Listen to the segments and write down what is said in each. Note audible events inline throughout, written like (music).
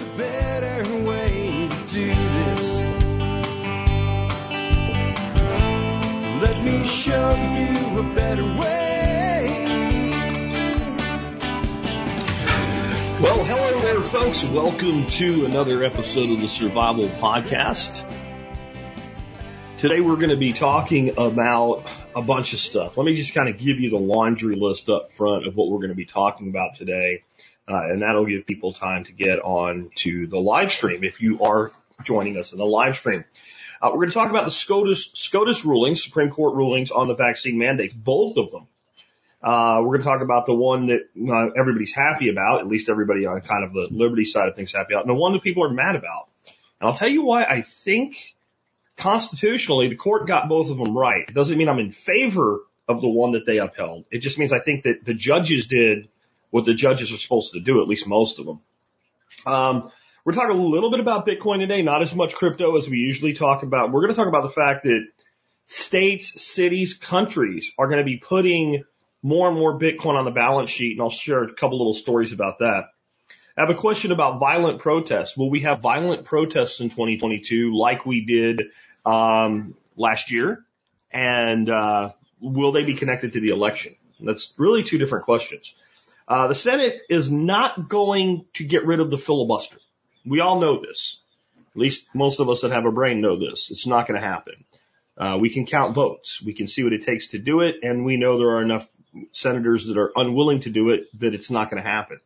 a better way to do this. Let me show you a better way. Well, hello there, folks. Welcome to another episode of the Survival Podcast. Today we're going to be talking about a bunch of stuff. Let me just kind of give you the laundry list up front of what we're going to be talking about today. Uh, and that'll give people time to get on to the live stream if you are joining us in the live stream. Uh, we're going to talk about the SCOTUS, SCOTUS rulings, Supreme Court rulings on the vaccine mandates, both of them. Uh, we're going to talk about the one that uh, everybody's happy about, at least everybody on kind of the liberty side of things happy about, and the one that people are mad about. And I'll tell you why I think constitutionally, the court got both of them right. It doesn't mean I'm in favor of the one that they upheld. It just means I think that the judges did what the judges are supposed to do, at least most of them. Um, we're talking a little bit about Bitcoin today, not as much crypto as we usually talk about. We're going to talk about the fact that states, cities, countries are going to be putting more and more Bitcoin on the balance sheet, and I'll share a couple little stories about that. I have a question about violent protests. Will we have violent protests in 2022 like we did um, last year, and uh, will they be connected to the election? That's really two different questions. Uh, the Senate is not going to get rid of the filibuster. We all know this. At least most of us that have a brain know this. It's not going to happen. Uh, we can count votes. We can see what it takes to do it, and we know there are enough senators that are unwilling to do it that it's not going to happen.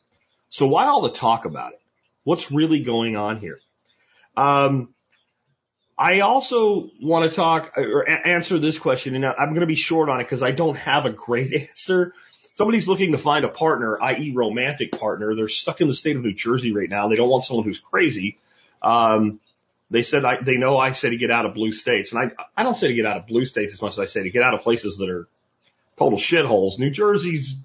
So why all the talk about it? What's really going on here? Um, I also want to talk or answer this question, and I'm going to be short on it because I don't have a great (laughs) answer. Somebody's looking to find a partner, i.e., romantic partner. They're stuck in the state of New Jersey right now. They don't want someone who's crazy. Um, they said I, they know I say to get out of blue states, and I I don't say to get out of blue states as much as I say to get out of places that are total shitholes. New Jersey's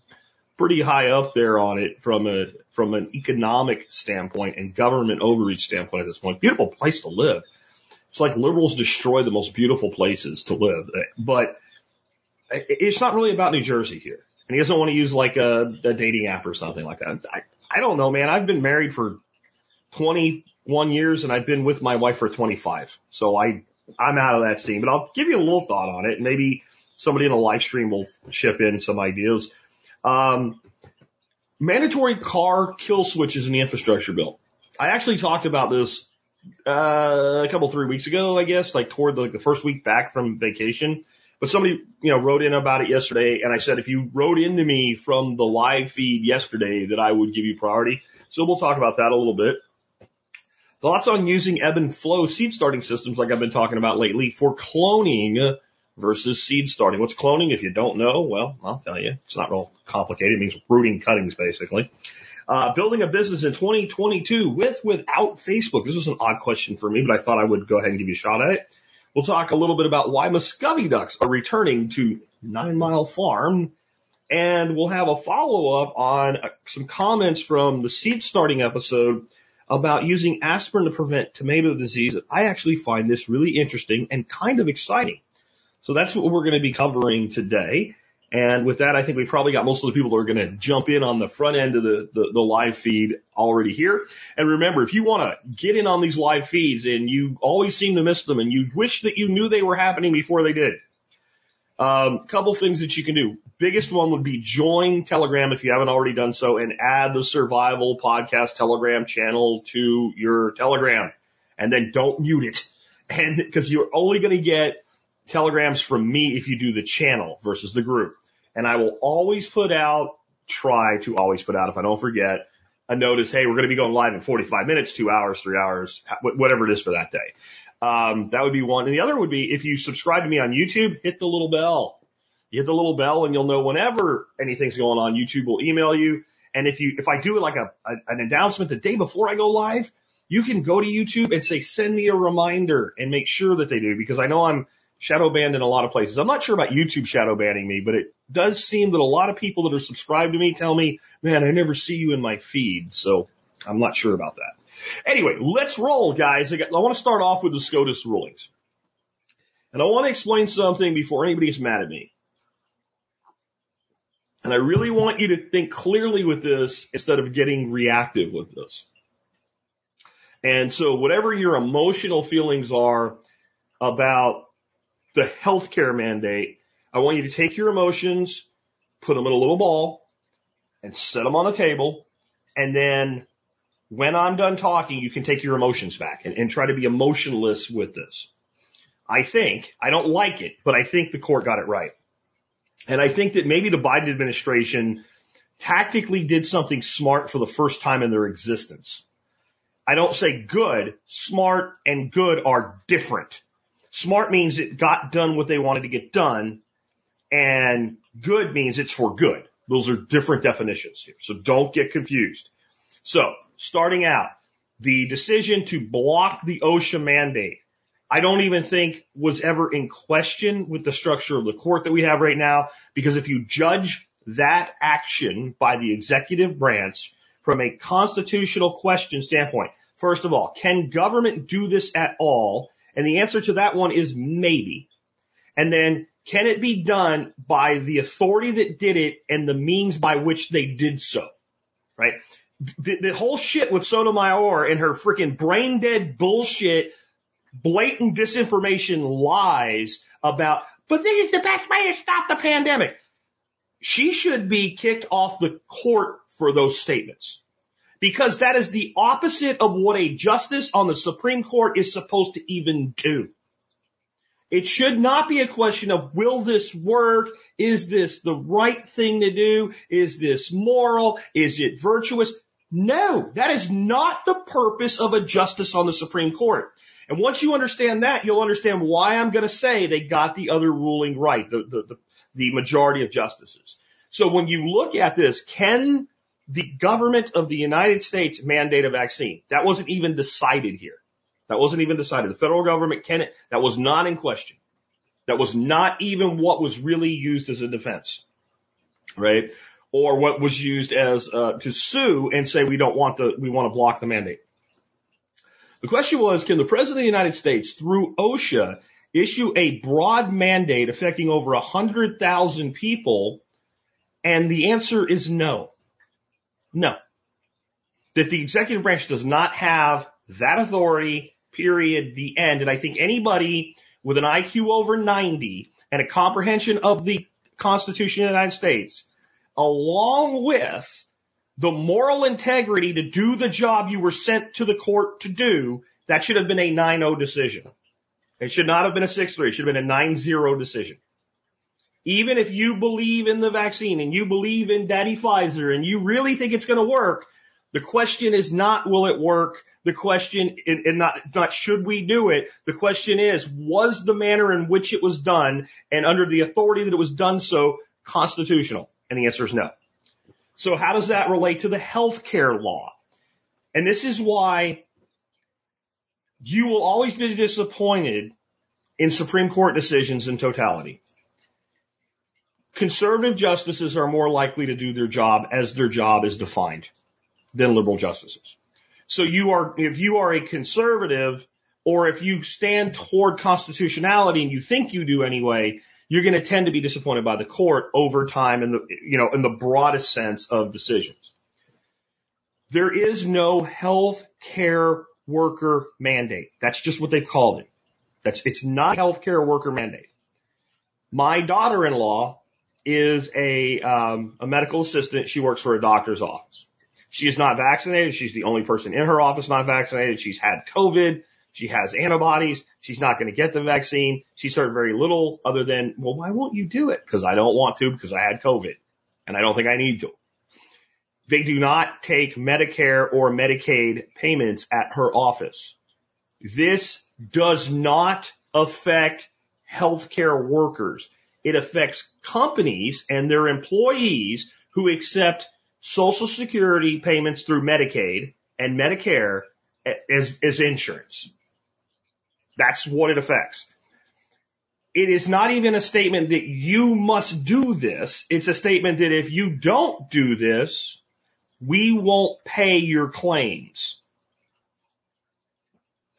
pretty high up there on it from a from an economic standpoint and government overreach standpoint at this point. Beautiful place to live. It's like liberals destroy the most beautiful places to live, but it's not really about New Jersey here. And he doesn't want to use like a, a dating app or something like that. I, I don't know, man. I've been married for 21 years and I've been with my wife for 25. So I, I'm out of that scene, but I'll give you a little thought on it. Maybe somebody in the live stream will chip in some ideas. Um, mandatory car kill switches in the infrastructure bill. I actually talked about this uh, a couple three weeks ago, I guess, like toward the, like the first week back from vacation. But somebody, you know, wrote in about it yesterday, and I said if you wrote into me from the live feed yesterday, that I would give you priority. So we'll talk about that a little bit. Thoughts on using ebb and flow seed starting systems, like I've been talking about lately, for cloning versus seed starting. What's cloning? If you don't know, well, I'll tell you. It's not real complicated. It means rooting cuttings, basically. Uh, building a business in 2022 with, without Facebook. This was an odd question for me, but I thought I would go ahead and give you a shot at it. We'll talk a little bit about why Muscovy ducks are returning to Nine Mile Farm. And we'll have a follow up on uh, some comments from the seed starting episode about using aspirin to prevent tomato disease. I actually find this really interesting and kind of exciting. So that's what we're going to be covering today. And with that, I think we probably got most of the people that are going to jump in on the front end of the, the, the live feed already here. And remember, if you want to get in on these live feeds and you always seem to miss them and you wish that you knew they were happening before they did, um, couple things that you can do. Biggest one would be join Telegram if you haven't already done so and add the survival podcast Telegram channel to your Telegram and then don't mute it. (laughs) And because you're only going to get telegrams from me if you do the channel versus the group. And I will always put out, try to always put out if I don't forget, a notice, hey, we're going to be going live in 45 minutes, two hours, three hours, whatever it is for that day. Um, that would be one. And the other would be if you subscribe to me on YouTube, hit the little bell. You hit the little bell and you'll know whenever anything's going on, YouTube will email you. And if you, if I do it like a, a an announcement the day before I go live, you can go to YouTube and say, send me a reminder and make sure that they do because I know I'm shadow banned in a lot of places. I'm not sure about YouTube shadow banning me, but it does seem that a lot of people that are subscribed to me tell me, man, I never see you in my feed. So I'm not sure about that. Anyway, let's roll, guys. I, got, I want to start off with the SCOTUS rulings. And I want to explain something before anybody gets mad at me. And I really want you to think clearly with this instead of getting reactive with this. And so whatever your emotional feelings are about the healthcare mandate, I want you to take your emotions, put them in a little ball and set them on the table. And then when I'm done talking, you can take your emotions back and, and try to be emotionless with this. I think, I don't like it, but I think the court got it right. And I think that maybe the Biden administration tactically did something smart for the first time in their existence. I don't say good, smart and good are different. Smart means it got done what they wanted to get done and good means it's for good. Those are different definitions here. So don't get confused. So starting out, the decision to block the OSHA mandate, I don't even think was ever in question with the structure of the court that we have right now, because if you judge that action by the executive branch from a constitutional question standpoint, first of all, can government do this at all? And the answer to that one is maybe. And then can it be done by the authority that did it and the means by which they did so? Right? The, the whole shit with Sotomayor and her freaking brain dead bullshit, blatant disinformation lies about, but this is the best way to stop the pandemic. She should be kicked off the court for those statements because that is the opposite of what a justice on the Supreme Court is supposed to even do. It should not be a question of will this work? Is this the right thing to do? Is this moral? Is it virtuous? No, that is not the purpose of a justice on the Supreme Court. And once you understand that, you'll understand why I'm going to say they got the other ruling right, the, the, the, the majority of justices. So when you look at this, can the government of the United States mandate a vaccine? That wasn't even decided here. That wasn't even decided. The federal government can, it that was not in question. That was not even what was really used as a defense, right? Or what was used as uh, to sue and say we don't want the we want to block the mandate. The question was, can the president of the United States, through OSHA, issue a broad mandate affecting over a hundred thousand people? And the answer is no. No. That the executive branch does not have that authority period, the end. And I think anybody with an IQ over 90 and a comprehension of the Constitution of the United States, along with the moral integrity to do the job you were sent to the court to do, that should have been a 9-0 decision. It should not have been a 6-3. It should have been a 9-0 decision. Even if you believe in the vaccine and you believe in Daddy Pfizer and you really think it's going to work, the question is not will it work? The question, and not, not should we do it? The question is, was the manner in which it was done and under the authority that it was done so constitutional? And the answer is no. So how does that relate to the healthcare law? And this is why you will always be disappointed in Supreme Court decisions in totality. Conservative justices are more likely to do their job as their job is defined than liberal justices. So you are, if you are a conservative or if you stand toward constitutionality and you think you do anyway, you're going to tend to be disappointed by the court over time in the, you know, in the broadest sense of decisions. There is no health care worker mandate. That's just what they've called it. That's, it's not healthcare worker mandate. My daughter-in-law is a, um, a medical assistant. She works for a doctor's office. She is not vaccinated. She's the only person in her office not vaccinated. She's had COVID. She has antibodies. She's not going to get the vaccine. She's heard very little other than, well, why won't you do it? Because I don't want to because I had COVID and I don't think I need to. They do not take Medicare or Medicaid payments at her office. This does not affect healthcare workers. It affects companies and their employees who accept Social Security payments through Medicaid and Medicare as, as insurance. That's what it affects. It is not even a statement that you must do this. It's a statement that if you don't do this, we won't pay your claims.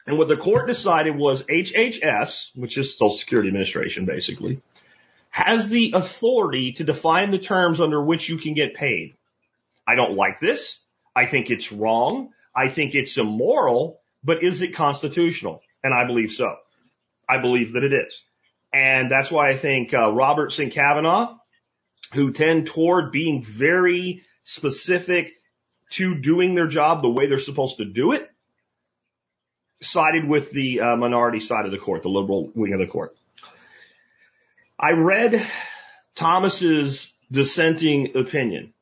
And what the court decided was HHS, which is Social Security Administration basically, has the authority to define the terms under which you can get paid. I don't like this. I think it's wrong. I think it's immoral, but is it constitutional? And I believe so. I believe that it is. And that's why I think uh, Roberts and Kavanaugh, who tend toward being very specific to doing their job the way they're supposed to do it, sided with the uh, minority side of the court, the liberal wing of the court. I read Thomas's dissenting opinion.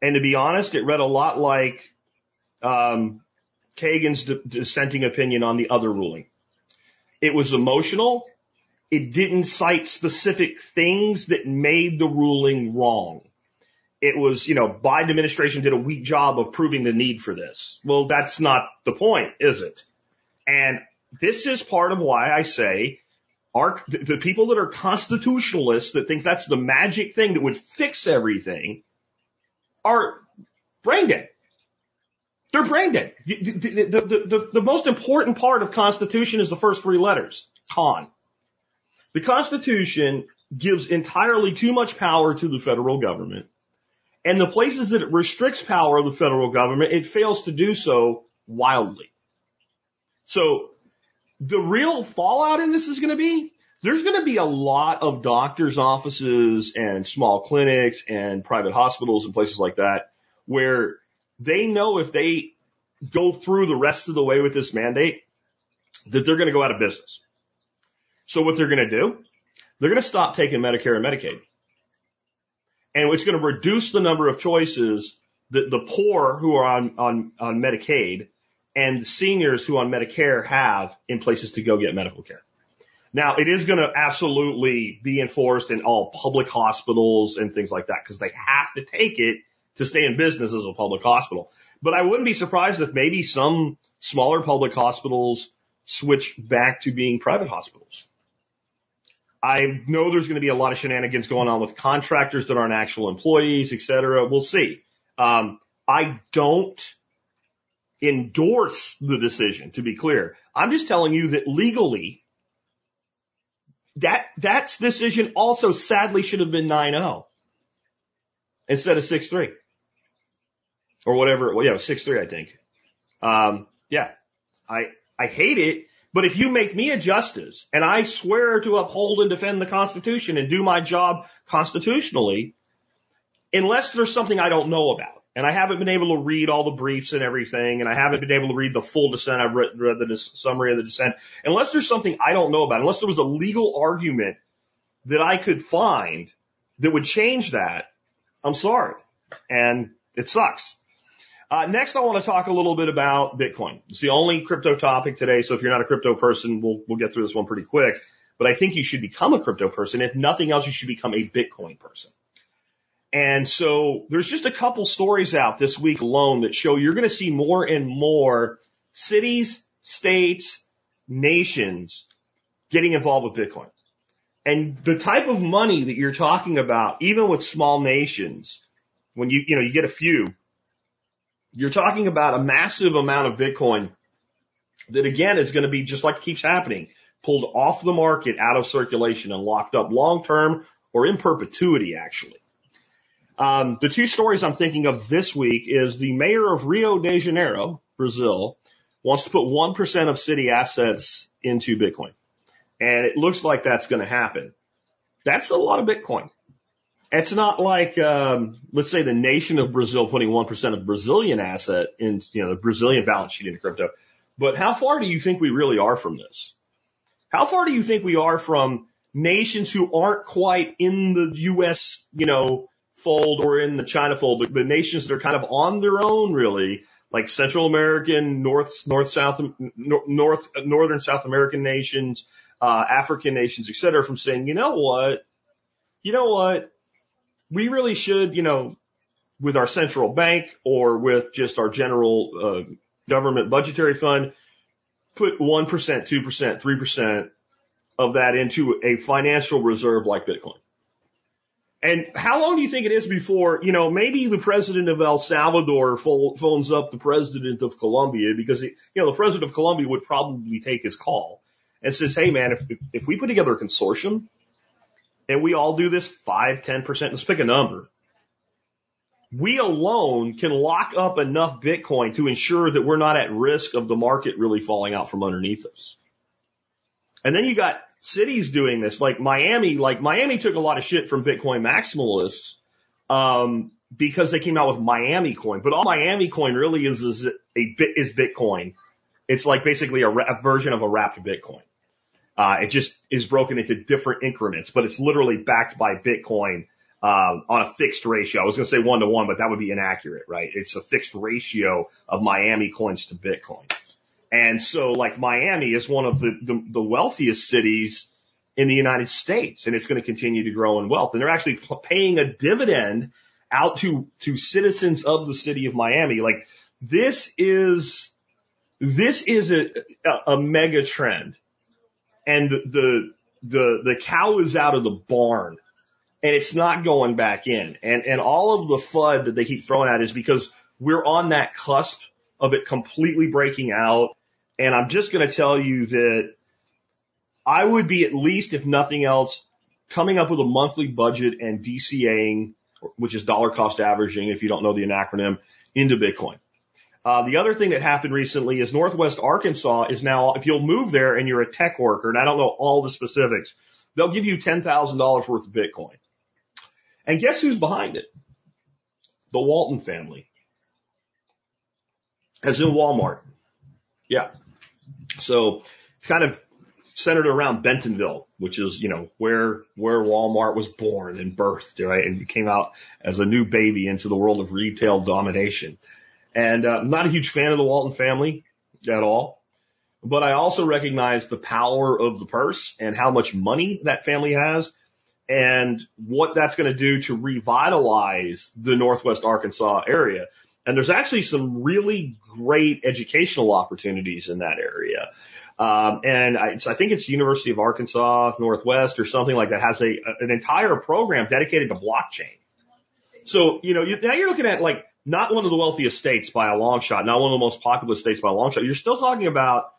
And to be honest, it read a lot like um, Kagan's dissenting opinion on the other ruling. It was emotional. It didn't cite specific things that made the ruling wrong. It was, you know, Biden administration did a weak job of proving the need for this. Well, that's not the point, is it? And this is part of why I say our, the people that are constitutionalists that think that's the magic thing that would fix everything are brain dead. They're brain dead. The, the, the, the, most important part of Constitution is the first three letters, con. The Constitution gives entirely too much power to the federal government. And the places that it restricts power of the federal government, it fails to do so wildly. So the real fallout in this is going to be there's going to be a lot of doctors' offices and small clinics and private hospitals and places like that where they know if they go through the rest of the way with this mandate that they're going to go out of business. So what they're going to do, they're going to stop taking Medicare and Medicaid. And it's going to reduce the number of choices that the poor who are on, on, on Medicaid and seniors who on Medicare have in places to go get medical care. Now, it is going to absolutely be enforced in all public hospitals and things like that because they have to take it to stay in business as a public hospital. But I wouldn't be surprised if maybe some smaller public hospitals switch back to being private hospitals. I know there's going to be a lot of shenanigans going on with contractors that aren't actual employees, et cetera. We'll see. Um, I don't endorse the decision, to be clear. I'm just telling you that legally, that, that decision also sadly should have been 9-0 instead of 6-3 or whatever. Well, yeah, 6-3, I think. Um, yeah, I, I hate it. But if you make me a justice and I swear to uphold and defend the Constitution and do my job constitutionally, unless there's something I don't know about, and I haven't been able to read all the briefs and everything, and I haven't been able to read the full dissent. I've read, read the summary of the dissent. Unless there's something I don't know about, unless there was a legal argument that I could find that would change that, I'm sorry. And it sucks. Uh, next, I want to talk a little bit about Bitcoin. It's the only crypto topic today. So if you're not a crypto person, we'll, we'll get through this one pretty quick. But I think you should become a crypto person. If nothing else, you should become a Bitcoin person. And so there's just a couple stories out this week alone that show you're going to see more and more cities, states, nations getting involved with Bitcoin. And the type of money that you're talking about, even with small nations, when you, you know, you get a few, you're talking about a massive amount of Bitcoin that again is going to be just like it keeps happening, pulled off the market, out of circulation and locked up long term or in perpetuity actually. Um, the two stories I'm thinking of this week is the mayor of Rio de Janeiro, Brazil, wants to put 1% of city assets into Bitcoin. And it looks like that's going to happen. That's a lot of Bitcoin. It's not like, um, let's say the nation of Brazil putting 1% of Brazilian asset in, you know, the Brazilian balance sheet into crypto. But how far do you think we really are from this? How far do you think we are from nations who aren't quite in the U.S., you know, fold or in the China fold, the, the nations that are kind of on their own really, like Central American, North, North, South, North, Northern South American nations, uh, African nations, et cetera, from saying, you know what? You know what? We really should, you know, with our central bank or with just our general, uh, government budgetary fund, put 1%, 2%, 3% of that into a financial reserve like Bitcoin. And how long do you think it is before, you know, maybe the president of El Salvador phones up the president of Colombia because, you know, the president of Colombia would probably take his call and says, Hey man, if, if we put together a consortium and we all do this five, ten percent, let's pick a number. we alone can lock up enough Bitcoin to ensure that we're not at risk of the market really falling out from underneath us. And then you got cities doing this, like Miami, like Miami took a lot of shit from Bitcoin maximalists, um, because they came out with Miami coin, but all Miami coin really is, is a bit, is Bitcoin. It's like basically a, a version of a wrapped Bitcoin. Uh, it just is broken into different increments, but it's literally backed by Bitcoin uh, on a fixed ratio. I was going to say one to one, but that would be inaccurate, right? It's a fixed ratio of Miami coins to Bitcoin. And so like Miami is one of the, the, the wealthiest cities in the United States and it's going to continue to grow in wealth. And they're actually paying a dividend out to, to citizens of the city of Miami. Like this is, this is a, a, a mega trend and the, the, the cow is out of the barn and it's not going back in. And, and all of the FUD that they keep throwing at is because we're on that cusp of it completely breaking out. And I'm just going to tell you that I would be at least, if nothing else, coming up with a monthly budget and DCAing, which is dollar cost averaging, if you don't know the acronym, into Bitcoin. Uh, the other thing that happened recently is Northwest Arkansas is now, if you'll move there and you're a tech worker, and I don't know all the specifics, they'll give you $10,000 worth of Bitcoin. And guess who's behind it? The Walton family. As in Walmart. Yeah. So it's kind of centered around Bentonville, which is, you know, where, where Walmart was born and birthed, right? And came out as a new baby into the world of retail domination. And uh, I'm not a huge fan of the Walton family at all, but I also recognize the power of the purse and how much money that family has and what that's going to do to revitalize the Northwest Arkansas area. And there's actually some really great educational opportunities in that area. Um, and I, so I think it's University of Arkansas Northwest or something like that has a, an entire program dedicated to blockchain. So, you know, you, now you're looking at like not one of the wealthiest states by a long shot, not one of the most populous states by a long shot. You're still talking about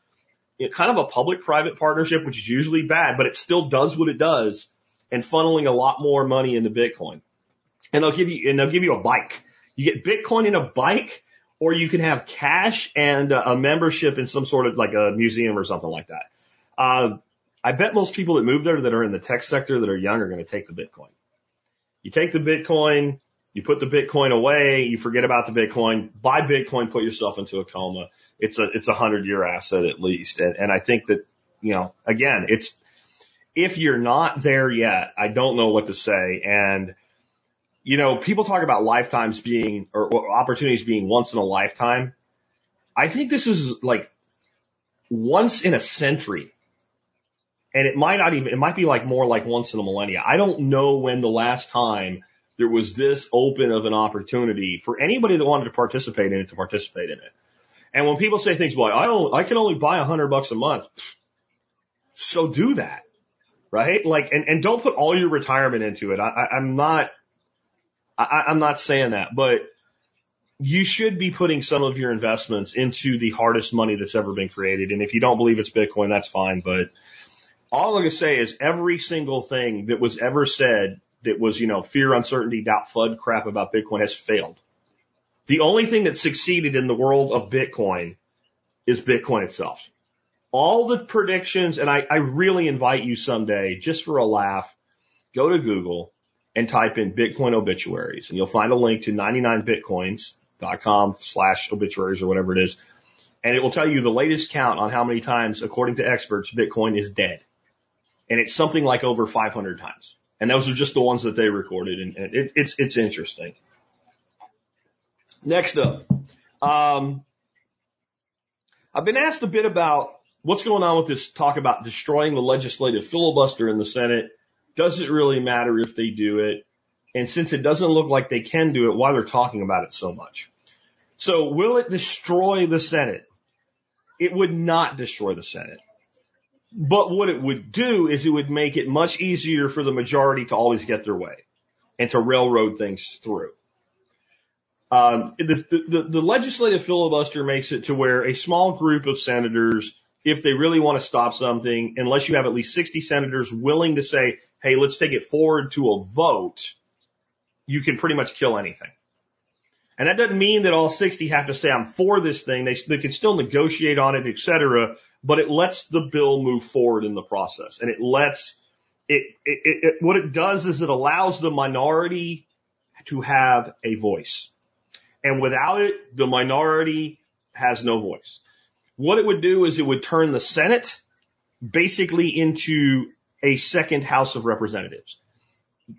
you know, kind of a public-private partnership, which is usually bad, but it still does what it does and funneling a lot more money into Bitcoin. And they'll give you, and they'll give you a bike. You get Bitcoin in a bike, or you can have cash and a membership in some sort of like a museum or something like that. Uh, I bet most people that move there that are in the tech sector that are young are going to take the Bitcoin. You take the Bitcoin, you put the Bitcoin away, you forget about the Bitcoin, buy Bitcoin, put yourself into a coma. It's a, it's a hundred year asset at least. And, and I think that, you know, again, it's, if you're not there yet, I don't know what to say. And, you know, people talk about lifetimes being, or, or opportunities being once in a lifetime. I think this is like once in a century. And it might not even, it might be like more like once in a millennia. I don't know when the last time there was this open of an opportunity for anybody that wanted to participate in it to participate in it. And when people say things like, I don't, I can only buy a hundred bucks a month. So do that. Right? Like, and, and don't put all your retirement into it. I, I, I'm not, I, I'm not saying that, but you should be putting some of your investments into the hardest money that's ever been created. And if you don't believe it's Bitcoin, that's fine. But all I'm going to say is every single thing that was ever said that was, you know, fear, uncertainty, doubt, FUD crap about Bitcoin has failed. The only thing that succeeded in the world of Bitcoin is Bitcoin itself. All the predictions, and I, I really invite you someday, just for a laugh, go to Google and type in Bitcoin obituaries and you'll find a link to 99bitcoins.com slash obituaries or whatever it is. And it will tell you the latest count on how many times, according to experts, Bitcoin is dead. And it's something like over 500 times. And those are just the ones that they recorded, and, it, it's it's interesting. Next up, um, I've been asked a bit about what's going on with this talk about destroying the legislative filibuster in the Senate. Does it really matter if they do it? And since it doesn't look like they can do it, why they're talking about it so much? So will it destroy the Senate? It would not destroy the Senate. But what it would do is it would make it much easier for the majority to always get their way and to railroad things through. Um, the, the, the legislative filibuster makes it to where a small group of senators, if they really want to stop something, unless you have at least 60 senators willing to say, hey, let's take it forward to a vote, you can pretty much kill anything. And that doesn't mean that all 60 have to say, I'm for this thing. They, they can still negotiate on it, et cetera, but it lets the bill move forward in the process. And it lets it, it, it, what it does is it allows the minority to have a voice. And without it, the minority has no voice. What it would do is it would turn the Senate basically into a second House of Representatives.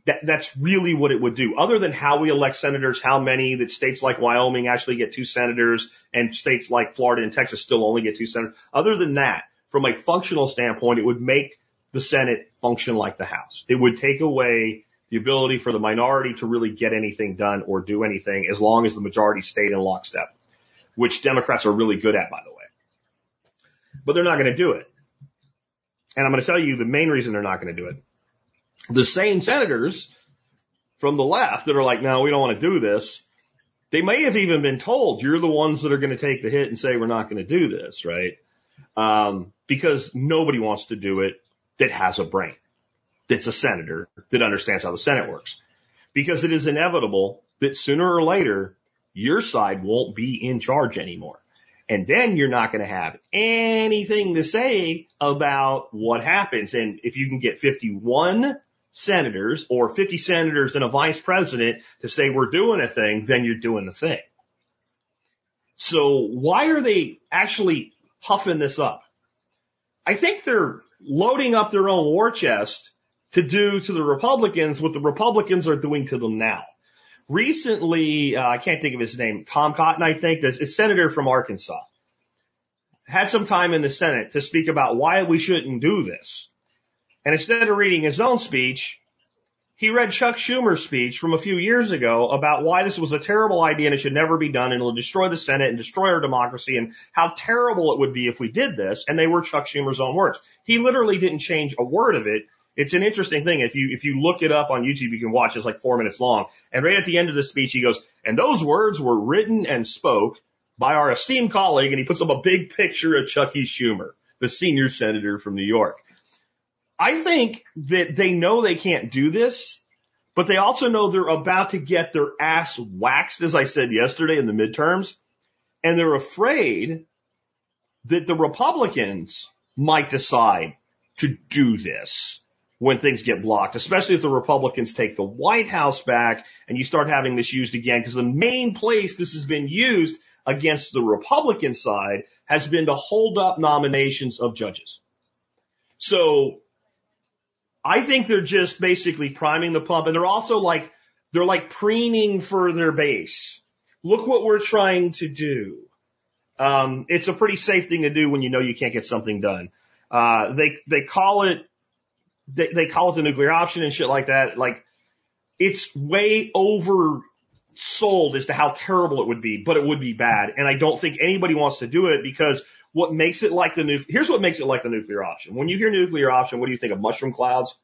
That, that's really what it would do. Other than how we elect senators, how many that states like Wyoming actually get two senators and states like Florida and Texas still only get two senators. Other than that, from a functional standpoint, it would make the Senate function like the House. It would take away the ability for the minority to really get anything done or do anything as long as the majority stayed in lockstep, which Democrats are really good at, by the way. But they're not going to do it. And I'm going to tell you the main reason they're not going to do it. The same senators from the left that are like, no, we don't want to do this. They may have even been told you're the ones that are going to take the hit and say we're not going to do this, right? Um, because nobody wants to do it that has a brain, that's a senator that understands how the Senate works. Because it is inevitable that sooner or later your side won't be in charge anymore. And then you're not going to have anything to say about what happens. And if you can get 51 senators or 50 senators and a vice president to say we're doing a thing, then you're doing the thing. So why are they actually huffing this up? I think they're loading up their own war chest to do to the Republicans what the Republicans are doing to them now. Recently, uh, I can't think of his name, Tom Cotton, I think, this is senator from Arkansas, had some time in the Senate to speak about why we shouldn't do this. And instead of reading his own speech, he read Chuck Schumer's speech from a few years ago about why this was a terrible idea and it should never be done and it'll destroy the Senate and destroy our democracy and how terrible it would be if we did this. And they were Chuck Schumer's own words. He literally didn't change a word of it. It's an interesting thing. If you, if you look it up on YouTube, you can watch. It's like four minutes long. And right at the end of the speech, he goes, and those words were written and spoke by our esteemed colleague. And he puts up a big picture of Chucky Schumer, the senior senator from New York. I think that they know they can't do this, but they also know they're about to get their ass waxed, as I said yesterday in the midterms. And they're afraid that the Republicans might decide to do this when things get blocked, especially if the Republicans take the White House back and you start having this used again, because the main place this has been used against the Republican side has been to hold up nominations of judges. So I think they're just basically priming the pump and they're also like, they're like preening for their base. Look what we're trying to do. Um, it's a pretty safe thing to do when you know you can't get something done. Uh, they, they call it they, they call it the nuclear option and shit like that. Like it's way oversold as to how terrible it would be, but it would be bad. And I don't think anybody wants to do it because what makes it like the nu- here's what makes it like the nuclear option. When you hear nuclear option, what do you think of mushroom clouds?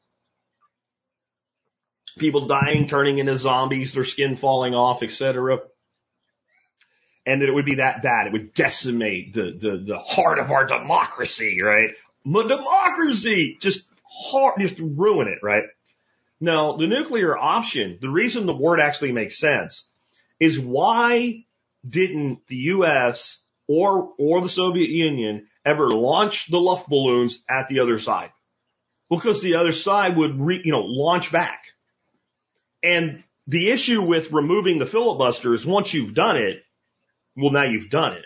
People dying, turning into zombies, their skin falling off, etc. And that it would be that bad. It would decimate the, the, the heart of our democracy, right? My democracy! Just hard, just ruin it, right? Now, the nuclear option, the reason the word actually makes sense is why didn't the U.S. or, or the Soviet Union ever launch the Luft balloons at the other side? Because the other side would, re, you know, launch back. And the issue with removing the filibuster is once you've done it, well, now you've done it.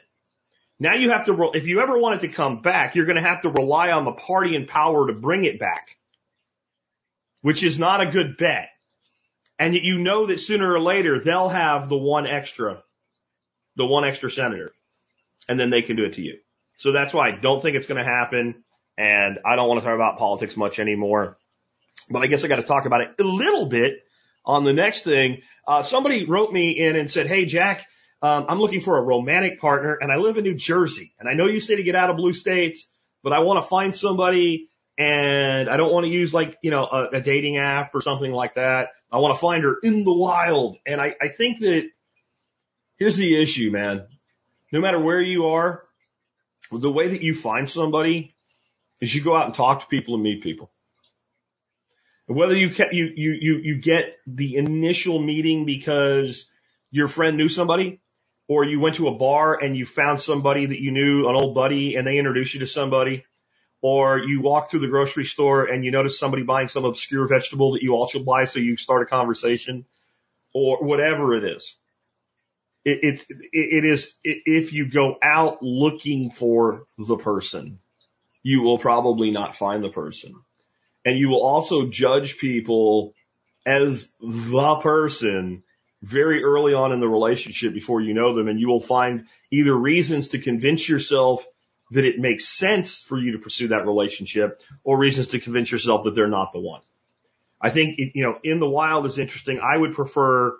Now you have to, if you ever want it to come back, you're going to have to rely on the party in power to bring it back, which is not a good bet. And you know that sooner or later they'll have the one extra, the one extra senator, and then they can do it to you. So that's why I don't think it's going to happen. And I don't want to talk about politics much anymore. But I guess I got to talk about it a little bit on the next thing. Uh, somebody wrote me in and said, Hey, Jack, um, I'm looking for a romantic partner and I live in New Jersey. And I know you say to get out of blue states, but I want to find somebody and I don't want to use like, you know, a, a dating app or something like that. I want to find her in the wild. And I, I think that here's the issue, man. No matter where you are, the way that you find somebody is you go out and talk to people and meet people. Whether you, you, you, you, you get the initial meeting because your friend knew somebody or you went to a bar and you found somebody that you knew, an old buddy, and they introduced you to somebody, or you walk through the grocery store and you notice somebody buying some obscure vegetable that you also buy, so you start a conversation, or whatever it is. It, it, it is, if you go out looking for the person, you will probably not find the person. And you will also judge people as the person very early on in the relationship before you know them. And you will find either reasons to convince yourself that it makes sense for you to pursue that relationship or reasons to convince yourself that they're not the one. I think, you know, in the wild is interesting. I would prefer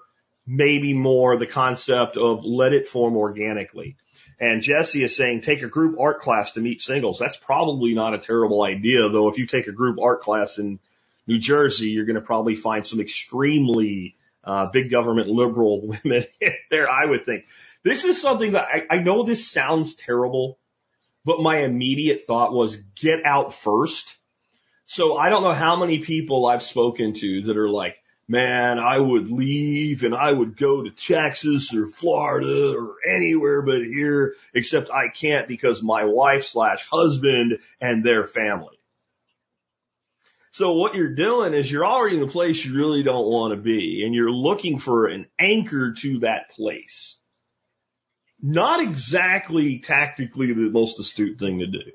maybe more the concept of let it form organically. And Jesse is saying take a group art class to meet singles. That's probably not a terrible idea, though. If you take a group art class in New Jersey, you're going to probably find some extremely uh, big government liberal (laughs) women there, I would think. This is something that I, I know this sounds terrible, but my immediate thought was get out first. So I don't know how many people I've spoken to that are like, man, I would leave and I would go to Texas or Florida or anywhere but here, except I can't because my wife slash husband and their family. So what you're doing is you're already in the place you really don't want to be and you're looking for an anchor to that place. Not exactly tactically the most astute thing to do.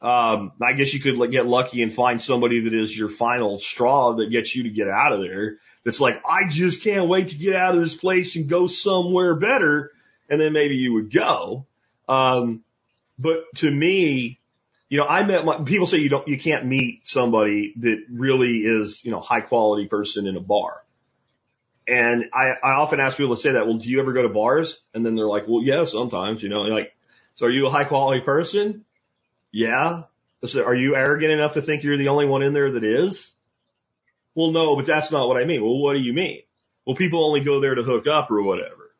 Um, I guess you could get lucky and find somebody that is your final straw that gets you to get out of there. That's like, I just can't wait to get out of this place and go somewhere better. And then maybe you would go. Um, but to me, you know, I met my, people say you don't, you can't meet somebody that really is, you know, high quality person in a bar. And I, I often ask people to say that, well, do you ever go to bars? And then they're like, well, yeah, sometimes, you know, like, so are you a high quality person? Yeah. So are you arrogant enough to think you're the only one in there that is? Well, no, but that's not what I mean. Well, what do you mean? Well, people only go there to hook up or whatever.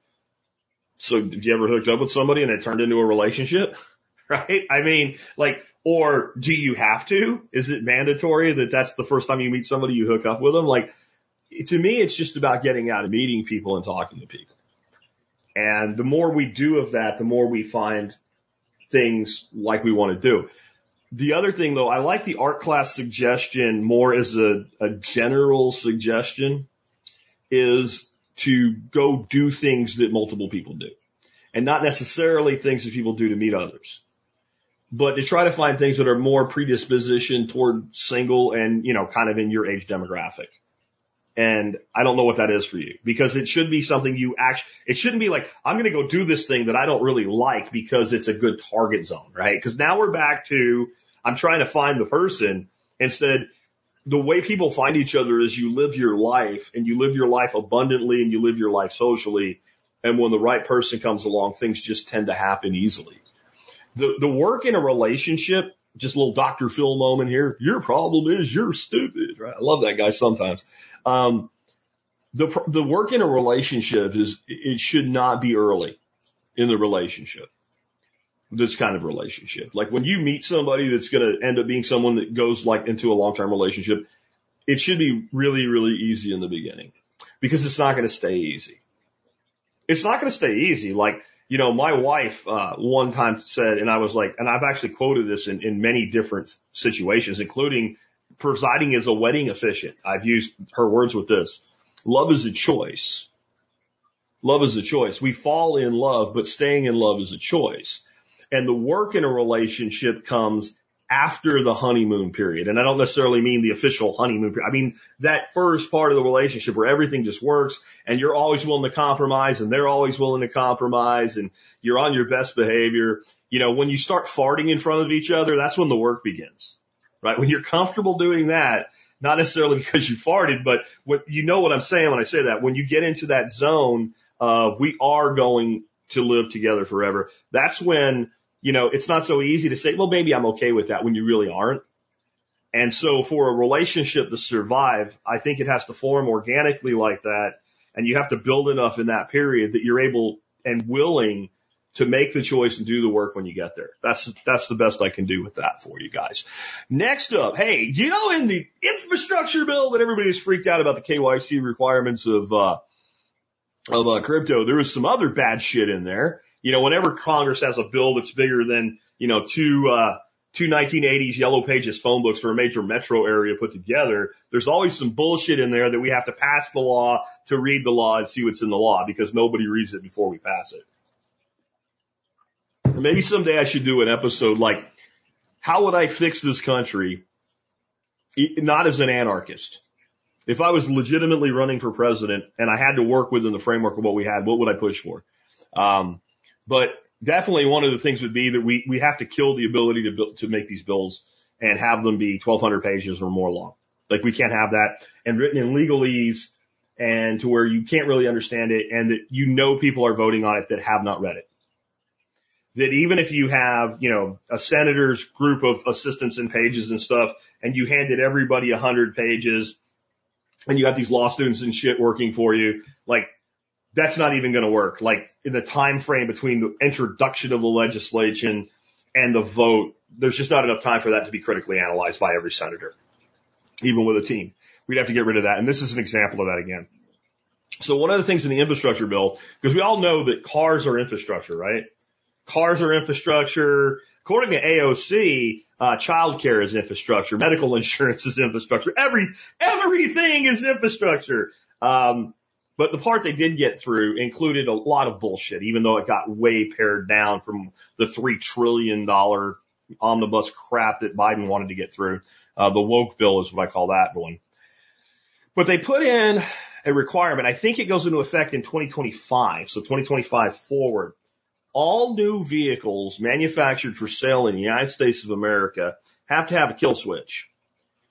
So have you ever hooked up with somebody and it turned into a relationship? (laughs) Right? I mean, like, or do you have to? Is it mandatory that that's the first time you meet somebody you hook up with them? Like, to me, it's just about getting out and meeting people and talking to people. And the more we do of that, the more we find things like we want to do. The other thing though, I like the art class suggestion more as a, a general suggestion is to go do things that multiple people do and not necessarily things that people do to meet others but to try to find things that are more predisposition toward single and, you know, kind of in your age demographic. And I don't know what that is for you because it should be something you actually, it shouldn't be like, I'm going to go do this thing that I don't really like because it's a good target zone, right? Because now we're back to, I'm trying to find the person instead. The way people find each other is you live your life and you live your life abundantly and you live your life socially. And when the right person comes along, things just tend to happen easily the, the work in a relationship, just a little Dr. Phil moment here. Your problem is you're stupid, right? I love that guy sometimes. Um, the, the work in a relationship is, it should not be early in the relationship. This kind of relationship. Like when you meet somebody that's going to end up being someone that goes like into a long-term relationship, it should be really, really easy in the beginning because it's not going to stay easy. It's not going to stay easy. Like you know, my wife, uh, one time said, and I was like, and I've actually quoted this in, in many different situations, including presiding as a wedding officiant. I've used her words with this. Love is a choice. Love is a choice. We fall in love, but staying in love is a choice. And the work in a relationship comes after the honeymoon period. And I don't necessarily mean the official honeymoon period. I mean that first part of the relationship where everything just works and you're always willing to compromise and they're always willing to compromise and you're on your best behavior. You know, when you start farting in front of each other, that's when the work begins, right? When you're comfortable doing that, not necessarily (laughs) because you farted, but what you know what I'm saying when I say that. When you get into that zone of we are going to live together forever, that's when you know, it's not so easy to say, well, maybe I'm okay with that when you really aren't. And so for a relationship to survive, I think it has to form organically like that. And you have to build enough in that period that you're able and willing to make the choice and do the work when you get there. That's, that's the best I can do with that for you guys. Next up, hey, you know, in the infrastructure bill that everybody's freaked out about the KYC requirements of, uh, of uh, crypto, there was some other bad shit in there. You know, whenever Congress has a bill that's bigger than, you know, two, uh, two 1980s yellow pages phone books for a major metro area put together, there's always some bullshit in there that we have to pass the law to read the law and see what's in the law because nobody reads it before we pass it. Maybe someday I should do an episode like, how would I fix this country? Not as an anarchist. If I was legitimately running for president and I had to work within the framework of what we had, what would I push for? Um, but definitely one of the things would be that we, we have to kill the ability to build, to make these bills and have them be 1200 pages or more long. Like we can't have that and written in legalese and to where you can't really understand it and that you know people are voting on it that have not read it that even if you have, you know, a senator's group of assistants and pages and stuff, and you handed everybody a hundred pages, and you have these law students and shit working for you, like that's not even going to work. Like in the time frame between the introduction of the legislation and the vote, there's just not enough time for that to be critically analyzed by every senator, even with a team. We'd have to get rid of that. And this is an example of that again. So one of the things in the infrastructure bill, because we all know that cars are infrastructure, right? Cars are infrastructure. According to AOC, uh, childcare is infrastructure. Medical (laughs) insurance is infrastructure. Every, everything is infrastructure. Um, but the part they did get through included a lot of bullshit, even though it got way pared down from the three trillion dollar omnibus crap that Biden wanted to get through. Uh, the woke bill is what I call that one. But they put in a requirement. I think it goes into effect in 2025. So 2025 forward all new vehicles manufactured for sale in the United States of America have to have a kill switch.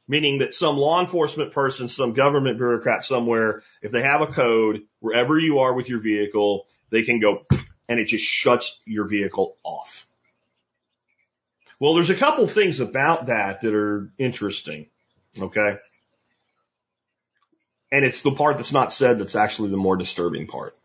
Meaning that some law enforcement person, some government bureaucrat somewhere, if they have a code, wherever you are with your vehicle, they can go and it just shuts your vehicle off. Well, there's a couple things about that that are interesting. Okay. And it's the part that's not said that's actually the more disturbing part.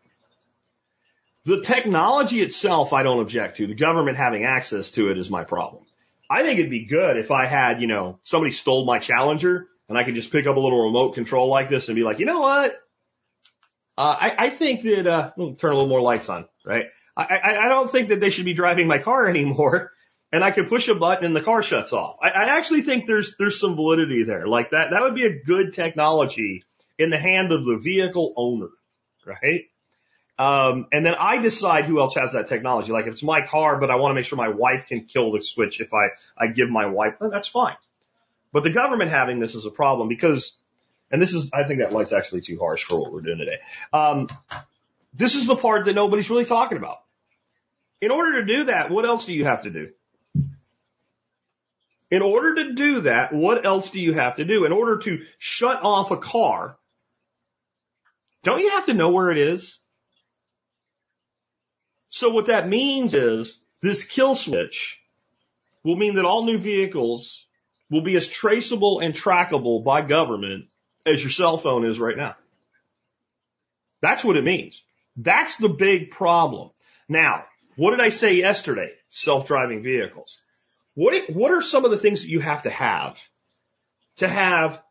The technology itself, I don't object to. The government having access to it is my problem. I think it'd be good if I had, you know, somebody stole my Challenger and I could just pick up a little remote control like this and be like, you know what? Uh, I, I think that, uh, turn a little more lights on, right? I, I, I don't think that they should be driving my car (laughs) anymore. And I can push a button and the car shuts off. I, I actually think there's, there's some validity there. Like that, that would be a good technology in the hand of the vehicle owner, right? Um, and then I decide who else has that technology. Like if it's my car, but I want to make sure my wife can kill the switch if I, I give my wife, that's fine. But the government having this is a problem because, and this is, I think that light's actually too harsh for what we're doing today. Um, this is the part that nobody's really talking about. In order to do that, what else do you have to do? In order to do that, what else do you have to do? In order to shut off a car, don't you have to know where it is? So what that means is this kill switch will mean that all new vehicles will be as traceable and trackable by government as your cell phone is right now. That's what it means. That's the big problem. Now, what did I say yesterday? Self-driving vehicles. What, what are some of the things that you have to have to have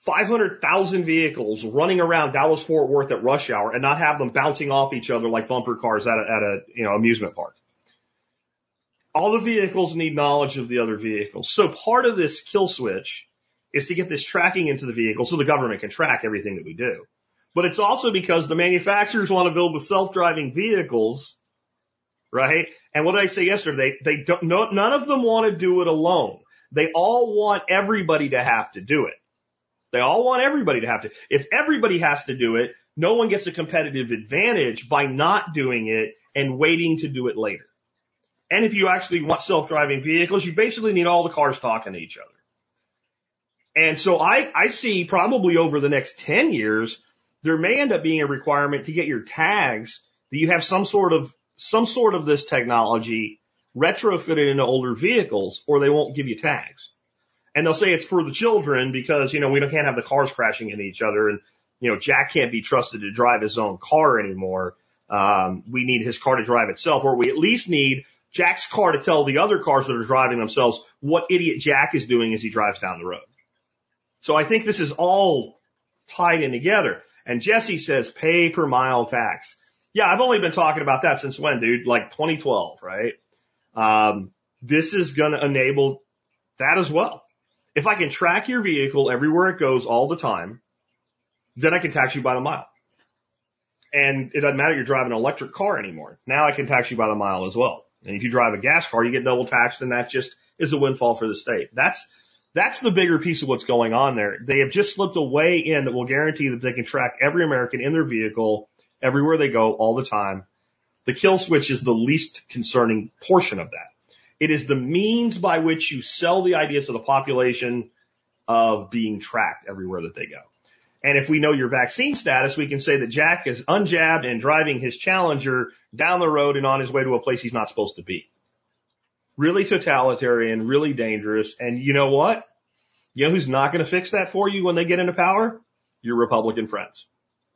500,000 vehicles running around Dallas Fort Worth at rush hour and not have them bouncing off each other like bumper cars at a, at a, you know, amusement park. All the vehicles need knowledge of the other vehicles. So part of this kill switch is to get this tracking into the vehicle so the government can track everything that we do. But it's also because the manufacturers want to build the self-driving vehicles, right? And what did I say yesterday? They, they don't, no, none of them want to do it alone. They all want everybody to have to do it. They all want everybody to have to. If everybody has to do it, no one gets a competitive advantage by not doing it and waiting to do it later. And if you actually want self-driving vehicles, you basically need all the cars talking to each other. And so I, I see probably over the next 10 years, there may end up being a requirement to get your tags that you have some sort of, some sort of this technology retrofitted into older vehicles or they won't give you tags. And they'll say it's for the children because, you know, we don't can't have the cars crashing into each other and, you know, Jack can't be trusted to drive his own car anymore. Um, we need his car to drive itself, or we at least need Jack's car to tell the other cars that are driving themselves what idiot Jack is doing as he drives down the road. So I think this is all tied in together. And Jesse says pay per mile tax. Yeah, I've only been talking about that since when, dude? Like 2012, right? Um, this is going to enable that as well. If I can track your vehicle everywhere it goes all the time, then I can tax you by the mile. And it doesn't matter you're driving an electric car anymore. Now I can tax you by the mile as well. And if you drive a gas car, you get double taxed and that just is a windfall for the state. That's, that's the bigger piece of what's going on there. They have just slipped away in that will guarantee that they can track every American in their vehicle everywhere they go all the time. The kill switch is the least concerning portion of that. It is the means by which you sell the idea to the population of being tracked everywhere that they go. And if we know your vaccine status, we can say that Jack is unjabbed and driving his Challenger down the road and on his way to a place he's not supposed to be. Really totalitarian, really dangerous. And you know what? You know who's not going to fix that for you when they get into power? Your Republican friends.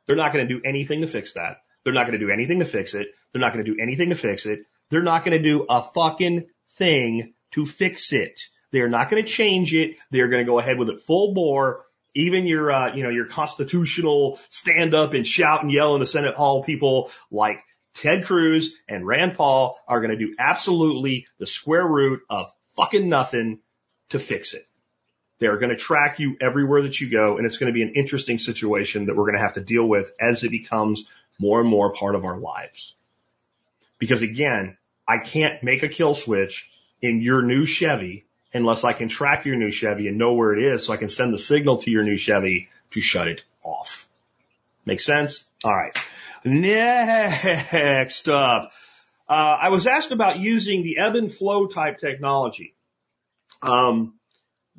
They're not going to do anything to fix that. They're not going to do anything to fix it. They're not going to do anything to fix it. They're not going to do a fucking thing to fix it. They are not going to change it. They are going to go ahead with it full bore even your, uh, you know, your constitutional stand up and shout and yell in the Senate hall people like Ted Cruz and Rand Paul are going to do absolutely the square root of fucking nothing to fix it. They're going to track you everywhere that you go, and it's going to be an interesting situation that we're going to have to deal with as it becomes more and more part of our lives. Because again, I can't make a kill switch in your new Chevy unless I can track your new Chevy and know where it is so I can send the signal to your new Chevy to shut it off. Make sense? All right. Next up, uh, I was asked about using the ebb and flow type technology um,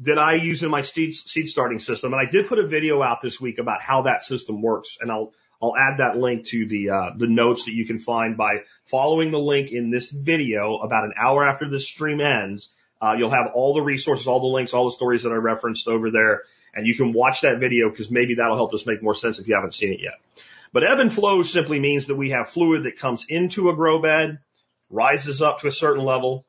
that I use in my seed, seed starting system, and I did put a video out this week about how that system works, and I'll I'll add that link to the uh, the notes that you can find by following the link in this video about an hour after this stream ends uh, you'll have all the resources, all the links, all the stories that I referenced over there, and you can watch that video because maybe that'll help us make more sense if you haven't seen it yet. But ebb and flow simply means that we have fluid that comes into a grow bed, rises up to a certain level,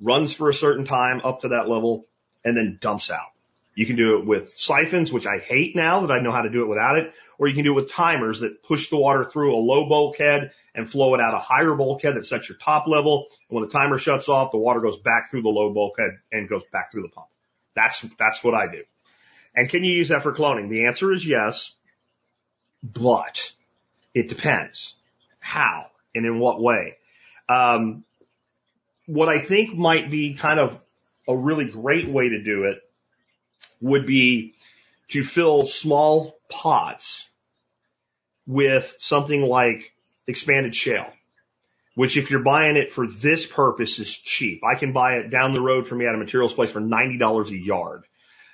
runs for a certain time up to that level, and then dumps out. You can do it with siphons, which I hate now that I know how to do it without it, or you can do it with timers that push the water through a low bulkhead and flow it out a higher bulkhead that sets your top level. And when the timer shuts off, the water goes back through the low bulkhead and goes back through the pump. That's, that's what I do. And can you use that for cloning? The answer is yes, but it depends. How and in what way? Um, what I think might be kind of a really great way to do it would be to fill small pots with something like expanded shale, which if you're buying it for this purpose is cheap. I can buy it down the road from me at a materials place for $90 a yard.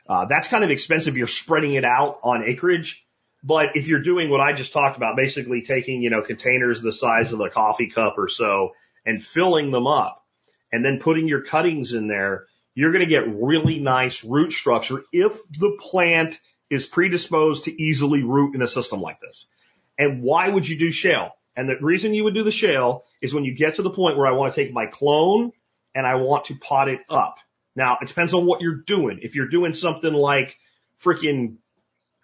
Uh, that's kind of expensive. You're spreading it out on acreage. But if you're doing what I just talked about, basically taking, you know, containers the size of a coffee cup or so and filling them up and then putting your cuttings in there, you're going to get really nice root structure if the plant is predisposed to easily root in a system like this. And why would you do shale? And the reason you would do the shale is when you get to the point where I want to take my clone and I want to pot it up. Now, it depends on what you're doing. If you're doing something like freaking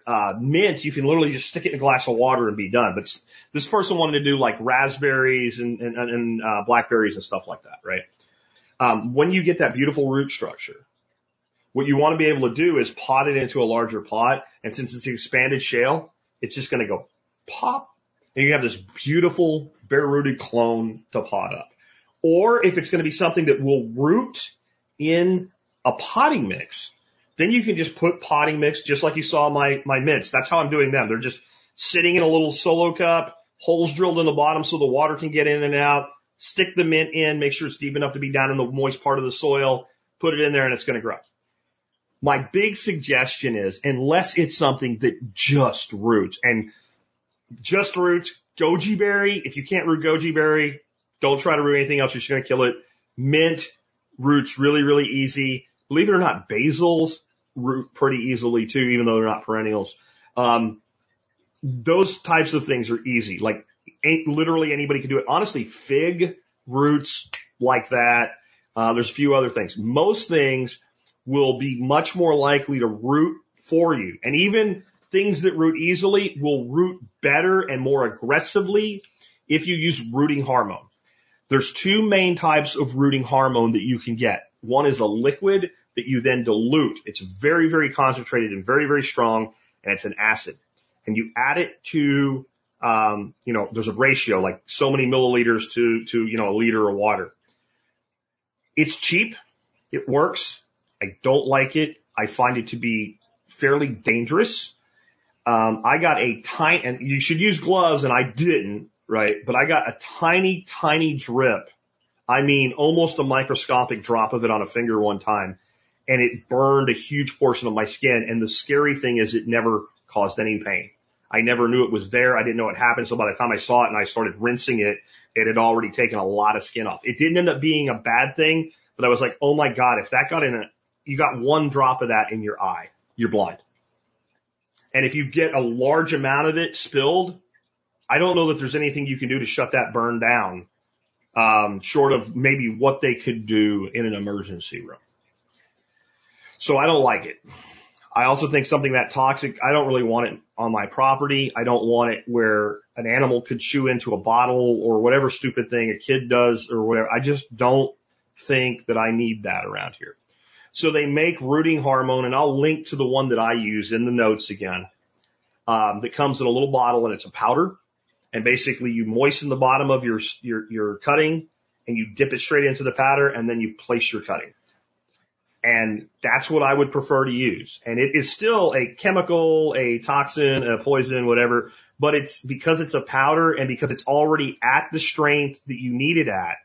uh, mint, you can literally just stick it in a glass of water and be done. But this person wanted to do like raspberries and, and, and uh, blackberries and stuff like that, right? Um, when you get that beautiful root structure, what you want to be able to do is pot it into a larger pot. And since it's expanded shale, it's just going to go pop. And you have this beautiful bare rooted clone to pot up. Or if it's going to be something that will root in a potting mix, then you can just put potting mix just like you saw my, my mints. That's how I'm doing them. They're just sitting in a little solo cup, holes drilled in the bottom so the water can get in and out. Stick the mint in, make sure it's deep enough to be down in the moist part of the soil, put it in there and it's going to grow. My big suggestion is unless it's something that just roots and just roots, goji berry. If you can't root goji berry, don't try to root anything else. You're just going to kill it. Mint roots really, really easy. Believe it or not, basils root pretty easily too, even though they're not perennials. Um, those types of things are easy. Like literally anybody can do it. Honestly, fig roots like that. Uh, there's a few other things. Most things will be much more likely to root for you. And even things that root easily will root better and more aggressively if you use rooting hormone. There's two main types of rooting hormone that you can get. One is a liquid that you then dilute. It's very, very concentrated and very, very strong, and it's an acid. And you add it to, um, you know, there's a ratio, like so many milliliters to, to, you know, a liter of water. It's cheap. It works. I don't like it. I find it to be fairly dangerous. Um, I got a tiny, and you should use gloves, and I didn't, right? But I got a tiny, tiny drip. I mean, almost a microscopic drop of it on a finger one time, and it burned a huge portion of my skin. And the scary thing is, it never caused any pain. I never knew it was there. I didn't know it happened. So by the time I saw it and I started rinsing it, it had already taken a lot of skin off. It didn't end up being a bad thing, but I was like, oh my God, if that got in a, you got one drop of that in your eye, you're blind. And if you get a large amount of it spilled, I don't know that there's anything you can do to shut that burn down, um, short of maybe what they could do in an emergency room. So I don't like it. I also think something that toxic, I don't really want it on my property. I don't want it where an animal could chew into a bottle or whatever stupid thing a kid does or whatever. I just don't think that I need that around here. So they make rooting hormone and I'll link to the one that I use in the notes again. Um, that comes in a little bottle and it's a powder. And basically you moisten the bottom of your, your, your cutting and you dip it straight into the powder and then you place your cutting. And that's what I would prefer to use. And it is still a chemical, a toxin, a poison, whatever, but it's because it's a powder and because it's already at the strength that you need it at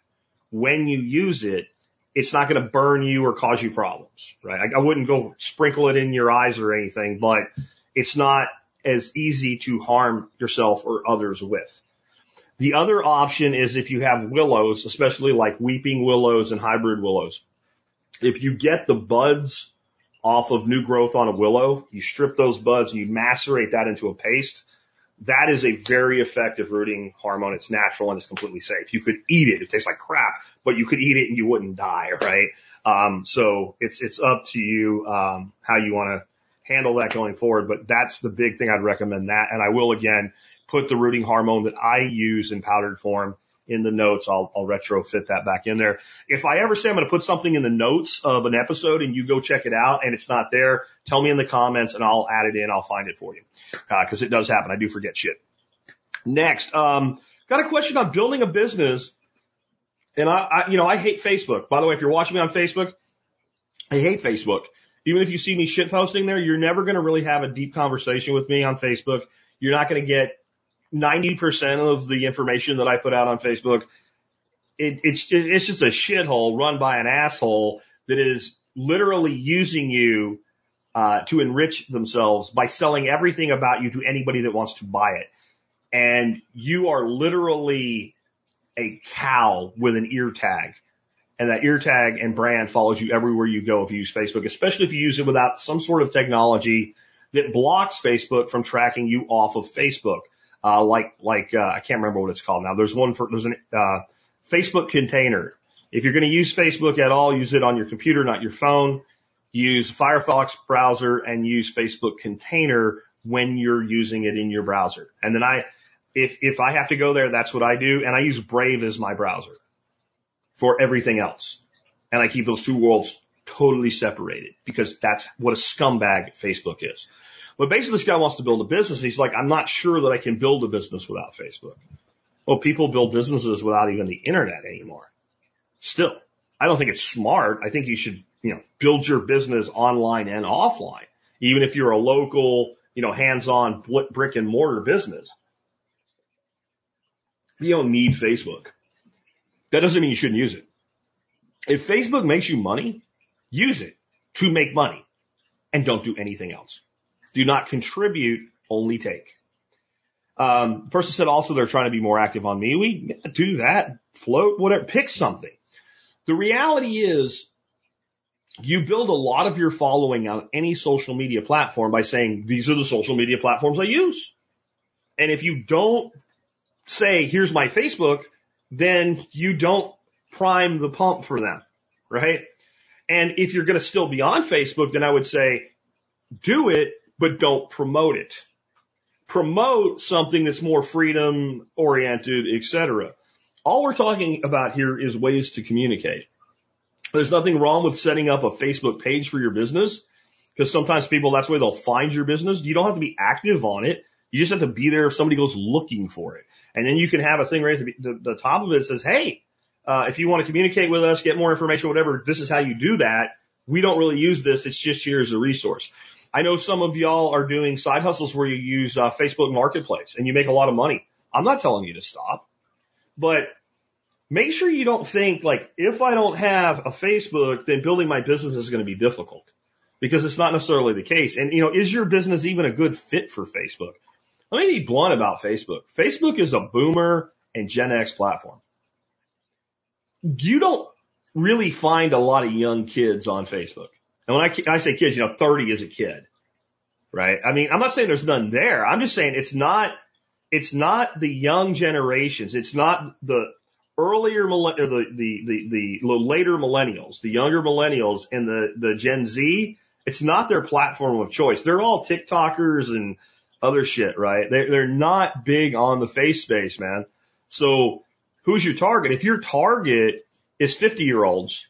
when you use it, it's not going to burn you or cause you problems, right? I, I wouldn't go sprinkle it in your eyes or anything, but it's not as easy to harm yourself or others with. The other option is if you have willows, especially like weeping willows and hybrid willows. If you get the buds off of new growth on a willow, you strip those buds and you macerate that into a paste. That is a very effective rooting hormone. It's natural and it's completely safe. You could eat it. It tastes like crap, but you could eat it and you wouldn't die, right? Um, so it's, it's up to you, um, how you want to handle that going forward. But that's the big thing I'd recommend that. And I will again put the rooting hormone that I use in powdered form in the notes. I'll, I'll retrofit that back in there. If I ever say I'm going to put something in the notes of an episode and you go check it out and it's not there, tell me in the comments and I'll add it in. I'll find it for you. Uh, cause it does happen. I do forget shit. Next, um, got a question on building a business. And I, I, you know, I hate Facebook. By the way, if you're watching me on Facebook, I hate Facebook. Even if you see me shit posting there, you're never going to really have a deep conversation with me on Facebook. You're not going to get 90% of the information that I put out on Facebook, it, it's, it's just a shithole run by an asshole that is literally using you, uh, to enrich themselves by selling everything about you to anybody that wants to buy it. And you are literally a cow with an ear tag. And that ear tag and brand follows you everywhere you go if you use Facebook, especially if you use it without some sort of technology that blocks Facebook from tracking you off of Facebook uh, like like uh, I can't remember what it's called now. There's one for there's an uh, Facebook container. If you're going to use Facebook at all, use it on your computer, not your phone. Use Firefox browser and use Facebook container when you're using it in your browser. And then I, if if I have to go there, that's what I do. And I use Brave as my browser for everything else. And I keep those two worlds totally separated because that's what a scumbag Facebook is. But basically this guy wants to build a business. He's like, I'm not sure that I can build a business without Facebook. Well, people build businesses without even the internet anymore. Still, I don't think it's smart. I think you should, you know, build your business online and offline, even if you're a local, you know, hands-on brick and mortar business. You don't need Facebook. That doesn't mean you shouldn't use it. If Facebook makes you money, use it to make money and don't do anything else. Do not contribute, only take. Um, person said also they're trying to be more active on me. We do that, float, whatever, pick something. The reality is you build a lot of your following on any social media platform by saying, these are the social media platforms I use. And if you don't say, here's my Facebook, then you don't prime the pump for them, right? And if you're going to still be on Facebook, then I would say, do it, but don't promote it. Promote something that's more freedom oriented, etc. All we're talking about here is ways to communicate. There's nothing wrong with setting up a Facebook page for your business because sometimes people, that's where they'll find your business. You don't have to be active on it. You just have to be there if somebody goes looking for it. And then you can have a thing right at the, the top of it that says, Hey, uh, if you want to communicate with us, get more information, whatever, this is how you do that. We don't really use this. It's just here as a resource. I know some of y'all are doing side hustles where you use uh, Facebook Marketplace and you make a lot of money. I'm not telling you to stop, but make sure you don't think like if I don't have a Facebook, then building my business is going to be difficult because it's not necessarily the case. And you know, is your business even a good fit for Facebook? Let me be blunt about Facebook. Facebook is a boomer and Gen X platform. You don't really find a lot of young kids on Facebook. And when I, I say kids, you know, 30 is a kid, right? I mean, I'm not saying there's none there. I'm just saying it's not, it's not the young generations. It's not the earlier or the, the, the, the later millennials, the younger millennials and the, the Gen Z. It's not their platform of choice. They're all TikTokers and other shit, right? They're, they're not big on the face space, man. So who's your target? If your target is 50 year olds,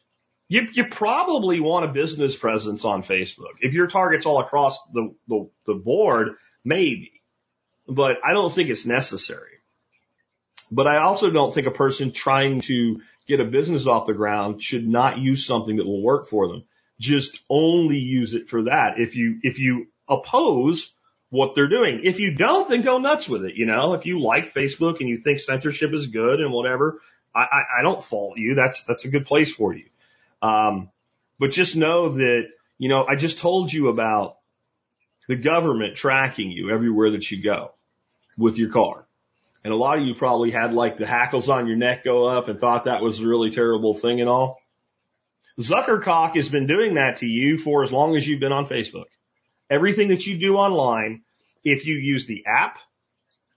you, you probably want a business presence on Facebook. If your target's all across the, the, the board, maybe, but I don't think it's necessary. But I also don't think a person trying to get a business off the ground should not use something that will work for them. Just only use it for that. If you, if you oppose what they're doing. If you don't, then go nuts with it. You know, if you like Facebook and you think censorship is good and whatever, I, I, I don't fault you. That's, that's a good place for you. Um, but just know that, you know, I just told you about the government tracking you everywhere that you go with your car. And a lot of you probably had like the hackles on your neck go up and thought that was a really terrible thing and all. Zuckercock has been doing that to you for as long as you've been on Facebook. Everything that you do online, if you use the app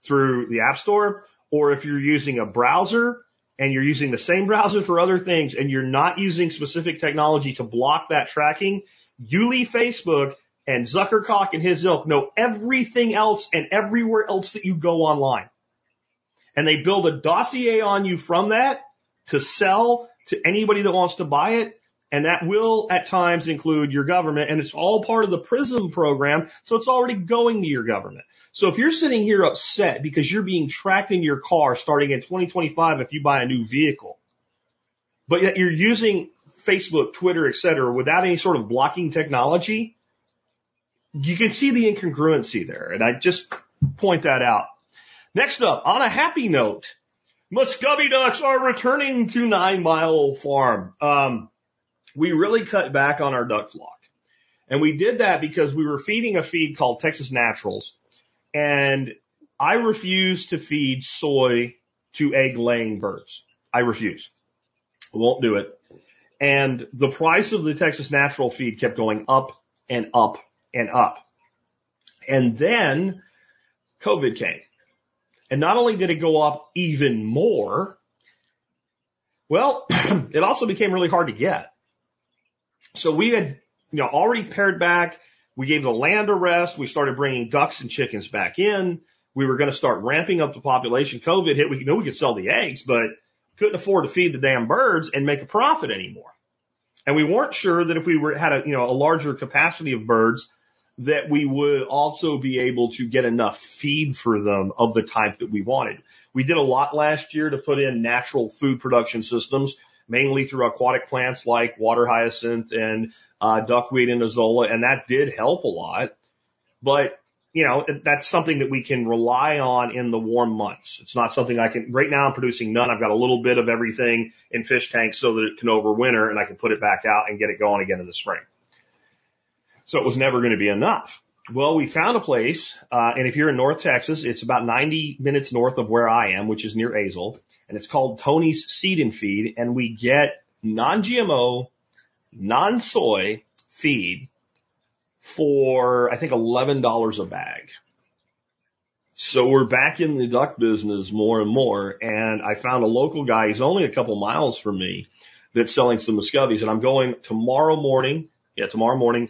through the app store, or if you're using a browser and you're using the same browser for other things and you're not using specific technology to block that tracking, you leave Facebook and Zuckercock and his ilk know everything else and everywhere else that you go online. And they build a dossier on you from that to sell to anybody that wants to buy it. And that will at times include your government and it's all part of the PRISM program. So it's already going to your government. So if you're sitting here upset because you're being tracked in your car starting in 2025 if you buy a new vehicle, but yet you're using Facebook, Twitter, et cetera, without any sort of blocking technology, you can see the incongruency there. And I just point that out. Next up, on a happy note, Muscovy ducks are returning to Nine Mile Farm. Um, we really cut back on our duck flock. And we did that because we were feeding a feed called Texas Naturals. And I refuse to feed soy to egg laying birds. I refuse. Won't do it. And the price of the Texas Natural feed kept going up and up and up. And then COVID came. And not only did it go up even more, well, (clears throat) it also became really hard to get. So we had, you know, already pared back. We gave the land a rest. We started bringing ducks and chickens back in. We were going to start ramping up the population. COVID hit. We knew we could sell the eggs, but couldn't afford to feed the damn birds and make a profit anymore. And we weren't sure that if we were, had a, you know, a larger capacity of birds, that we would also be able to get enough feed for them of the type that we wanted. We did a lot last year to put in natural food production systems mainly through aquatic plants like water hyacinth and uh, duckweed and azolla, and that did help a lot. But you know, that's something that we can rely on in the warm months. It's not something I can, right now I'm producing none. I've got a little bit of everything in fish tanks so that it can overwinter and I can put it back out and get it going again in the spring. So it was never going to be enough. Well, we found a place, uh, and if you're in North Texas, it's about 90 minutes north of where I am, which is near Azle, and it's called Tony's Seed and Feed, and we get non-GMO, non-soy feed for, I think, $11 a bag. So we're back in the duck business more and more, and I found a local guy, he's only a couple miles from me, that's selling some Muscovies, and I'm going tomorrow morning, yeah, tomorrow morning,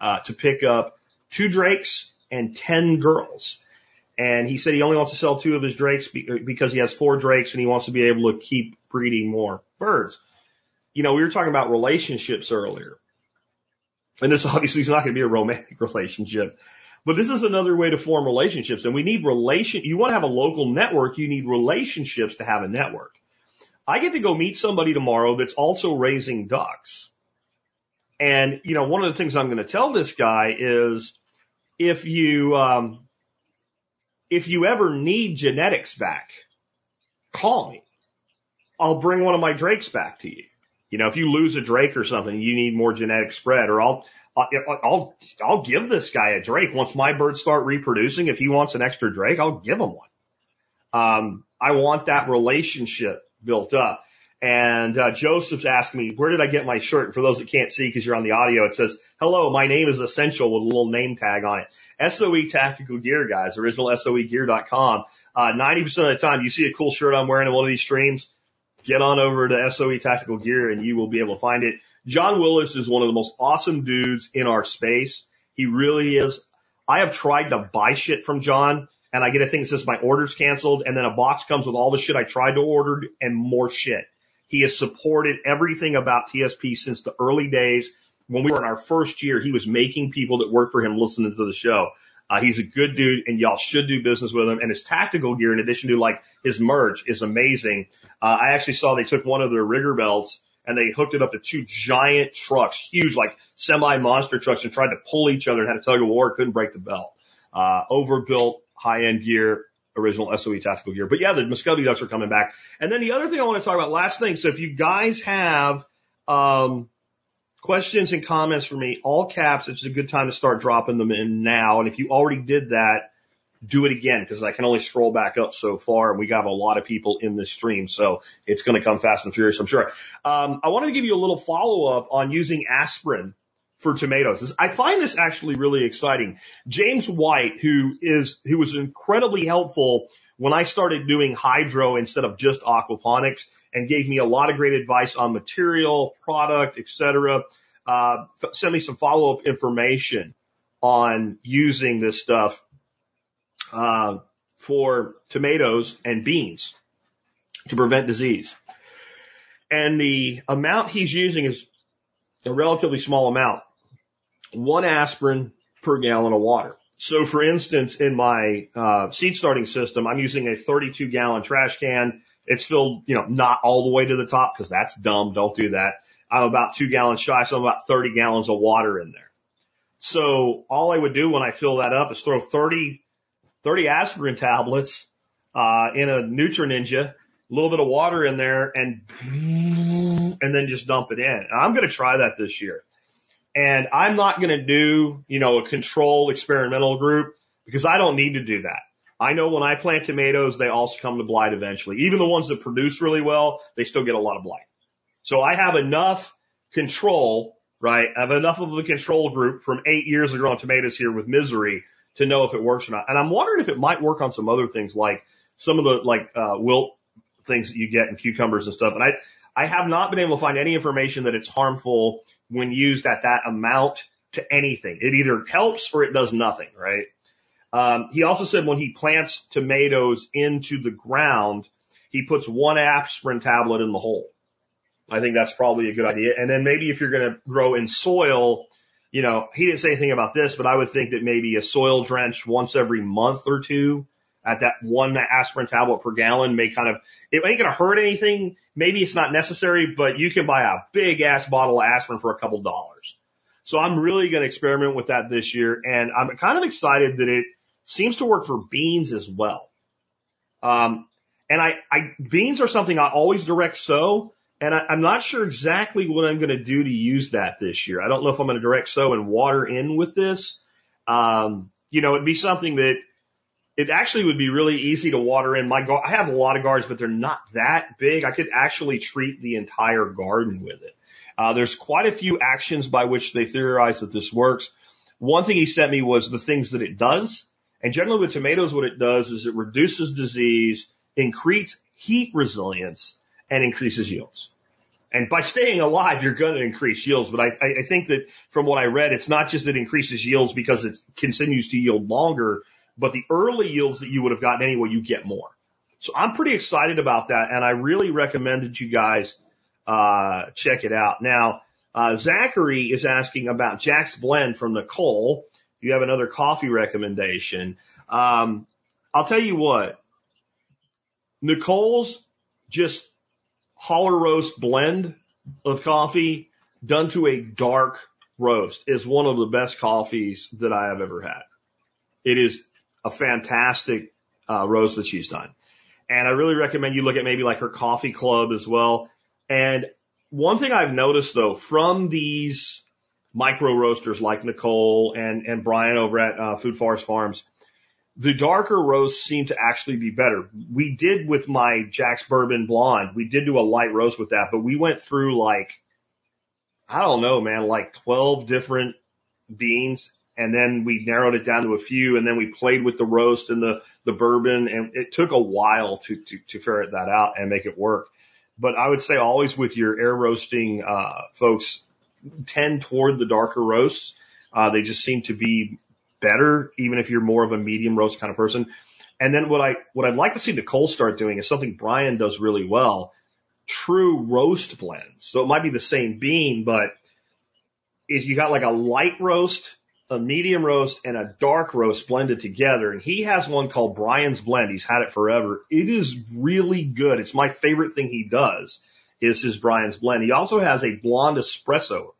uh, to pick up two drakes and 10 girls. And he said he only wants to sell two of his drakes because he has four drakes and he wants to be able to keep breeding more birds. You know, we were talking about relationships earlier. And this (laughs) obviously is not going to be a romantic (laughs) relationship, but this is another way to form relationships. And we need relation. You want to have a local network. You need relationships to have a network. I get to go meet somebody tomorrow that's also raising ducks. And, you know, one of the things I'm going to tell this guy is if you, um, if you ever need genetics back, call me. I'll bring one of my drakes back to you. You know, if you lose a drake or something, you need more genetic spread or I'll, I'll, I'll I'll give this guy a drake. Once my birds start reproducing, if he wants an extra drake, I'll give him one. Um, I want that relationship built up. And uh, Joseph's asked me, where did I get my shirt? For those that can't see because you're on the audio, it says, hello, my name is Essential with a little name tag on it. SOE Tactical Gear, guys, original SOEgear.com. Uh, 90% of the time you see a cool shirt I'm wearing in one of these streams, get on over to SOE Tactical Gear and you will be able to find it. John Willis is one of the most awesome dudes in our space. He really is. I have tried to buy shit from John and I get a thing that says my order's canceled and then a box comes with all the shit I tried to order and more shit. He has supported everything about TSP since the early days. When we were in our first year, he was making people that work for him listen to the show. Uh, he's a good dude and y'all should do business with him. And his tactical gear, in addition to like his merch, is amazing. Uh, I actually saw they took one of their rigger belts and they hooked it up to two giant trucks, huge like semi monster trucks and tried to pull each other and had a tug of war, couldn't break the belt. Uh, overbuilt high end gear original SOE tactical gear. But yeah, the Muscovy ducks are coming back. And then the other thing I want to talk about, last thing. So if you guys have, um, questions and comments for me, all caps, it's a good time to start dropping them in now. And if you already did that, do it again because I can only scroll back up so far and we got a lot of people in this stream. So it's going to come fast and furious, I'm sure. Um, I wanted to give you a little follow up on using aspirin for tomatoes. I find this actually really exciting. James White, who is, who was incredibly helpful when I started doing hydro instead of just aquaponics and gave me a lot of great advice on material, product, etc. Uh, Sent me some follow up information on using this stuff, uh, for tomatoes and beans to prevent disease. And the amount he's using is a relatively small amount one aspirin per gallon of water. So for instance, in my uh, seed starting system, I'm using a 32 gallon trash can. It's filled, you know, not all the way to the top because that's dumb. Don't do that. I'm about two gallons shy, so I'm about 30 gallons of water in there. So all I would do when I fill that up is throw 30, 30 aspirin tablets, uh, in a Nutri Ninja, a little bit of water in there and, and then just dump it in. And I'm going to try that this year. And I'm not going to do, you know, a control experimental group because I don't need to do that. I know when I plant tomatoes, they also come to blight eventually. Even the ones that produce really well, they still get a lot of blight. So I have enough control, right? I have enough of the control group from eight years of growing tomatoes here with misery to know if it works or not. And I'm wondering if it might work on some other things like some of the like, uh, wilt things that you get in cucumbers and stuff. And I, I have not been able to find any information that it's harmful when used at that amount to anything. It either helps or it does nothing, right? Um, he also said when he plants tomatoes into the ground, he puts one aspirin tablet in the hole. I think that's probably a good idea. And then maybe if you're going to grow in soil, you know, he didn't say anything about this, but I would think that maybe a soil drench once every month or two at that one aspirin tablet per gallon may kind of, it ain't going to hurt anything. Maybe it's not necessary, but you can buy a big ass bottle of aspirin for a couple dollars. So I'm really going to experiment with that this year. And I'm kind of excited that it seems to work for beans as well. Um, and I, I, beans are something I always direct sow. And I, I'm not sure exactly what I'm going to do to use that this year. I don't know if I'm going to direct sow and water in with this. Um, you know, it'd be something that it actually would be really easy to water in my. I have a lot of gardens, but they're not that big. I could actually treat the entire garden with it. Uh, there's quite a few actions by which they theorize that this works. One thing he sent me was the things that it does. And generally with tomatoes, what it does is it reduces disease, increases heat resilience, and increases yields. And by staying alive, you're going to increase yields. But I, I think that from what I read, it's not just that it increases yields because it continues to yield longer, but the early yields that you would have gotten anyway, you get more. So I'm pretty excited about that. And I really recommend that you guys, uh, check it out. Now, uh, Zachary is asking about Jack's blend from Nicole. You have another coffee recommendation. Um, I'll tell you what, Nicole's just holler roast blend of coffee done to a dark roast is one of the best coffees that I have ever had. It is a fantastic uh, roast that she's done. And I really recommend you look at maybe like her coffee club as well. And one thing I've noticed though from these micro roasters like Nicole and, and Brian over at uh, Food Forest Farms, the darker roasts seem to actually be better. We did with my Jack's Bourbon Blonde, we did do a light roast with that, but we went through like, I don't know, man, like 12 different beans. And then we narrowed it down to a few and then we played with the roast and the, the bourbon and it took a while to, to, to ferret that out and make it work. But I would say always with your air roasting, uh, folks tend toward the darker roasts. Uh, they just seem to be better, even if you're more of a medium roast kind of person. And then what I, what I'd like to see Nicole start doing is something Brian does really well. True roast blends. So it might be the same bean, but if you got like a light roast, a medium roast and a dark roast blended together. And he has one called Brian's Blend. He's had it forever. It is really good. It's my favorite thing he does is his Brian's Blend. He also has a blonde espresso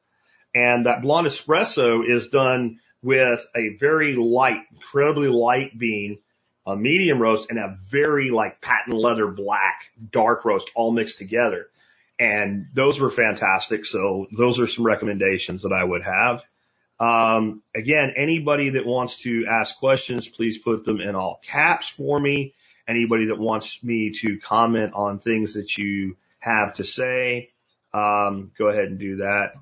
and that blonde espresso is done with a very light, incredibly light bean, a medium roast, and a very like patent leather black dark roast all mixed together. And those were fantastic. So those are some recommendations that I would have. Um, again, anybody that wants to ask questions, please put them in all caps for me. Anybody that wants me to comment on things that you have to say, um, go ahead and do that.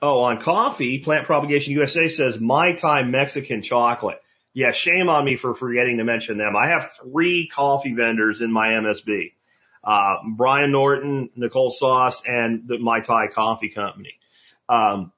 Oh, on coffee, Plant Propagation USA says Mai Tai Mexican chocolate. Yeah, shame on me for forgetting to mention them. I have three coffee vendors in my MSB. Uh, Brian Norton, Nicole Sauce, and the Mai Tai Coffee Company. Um,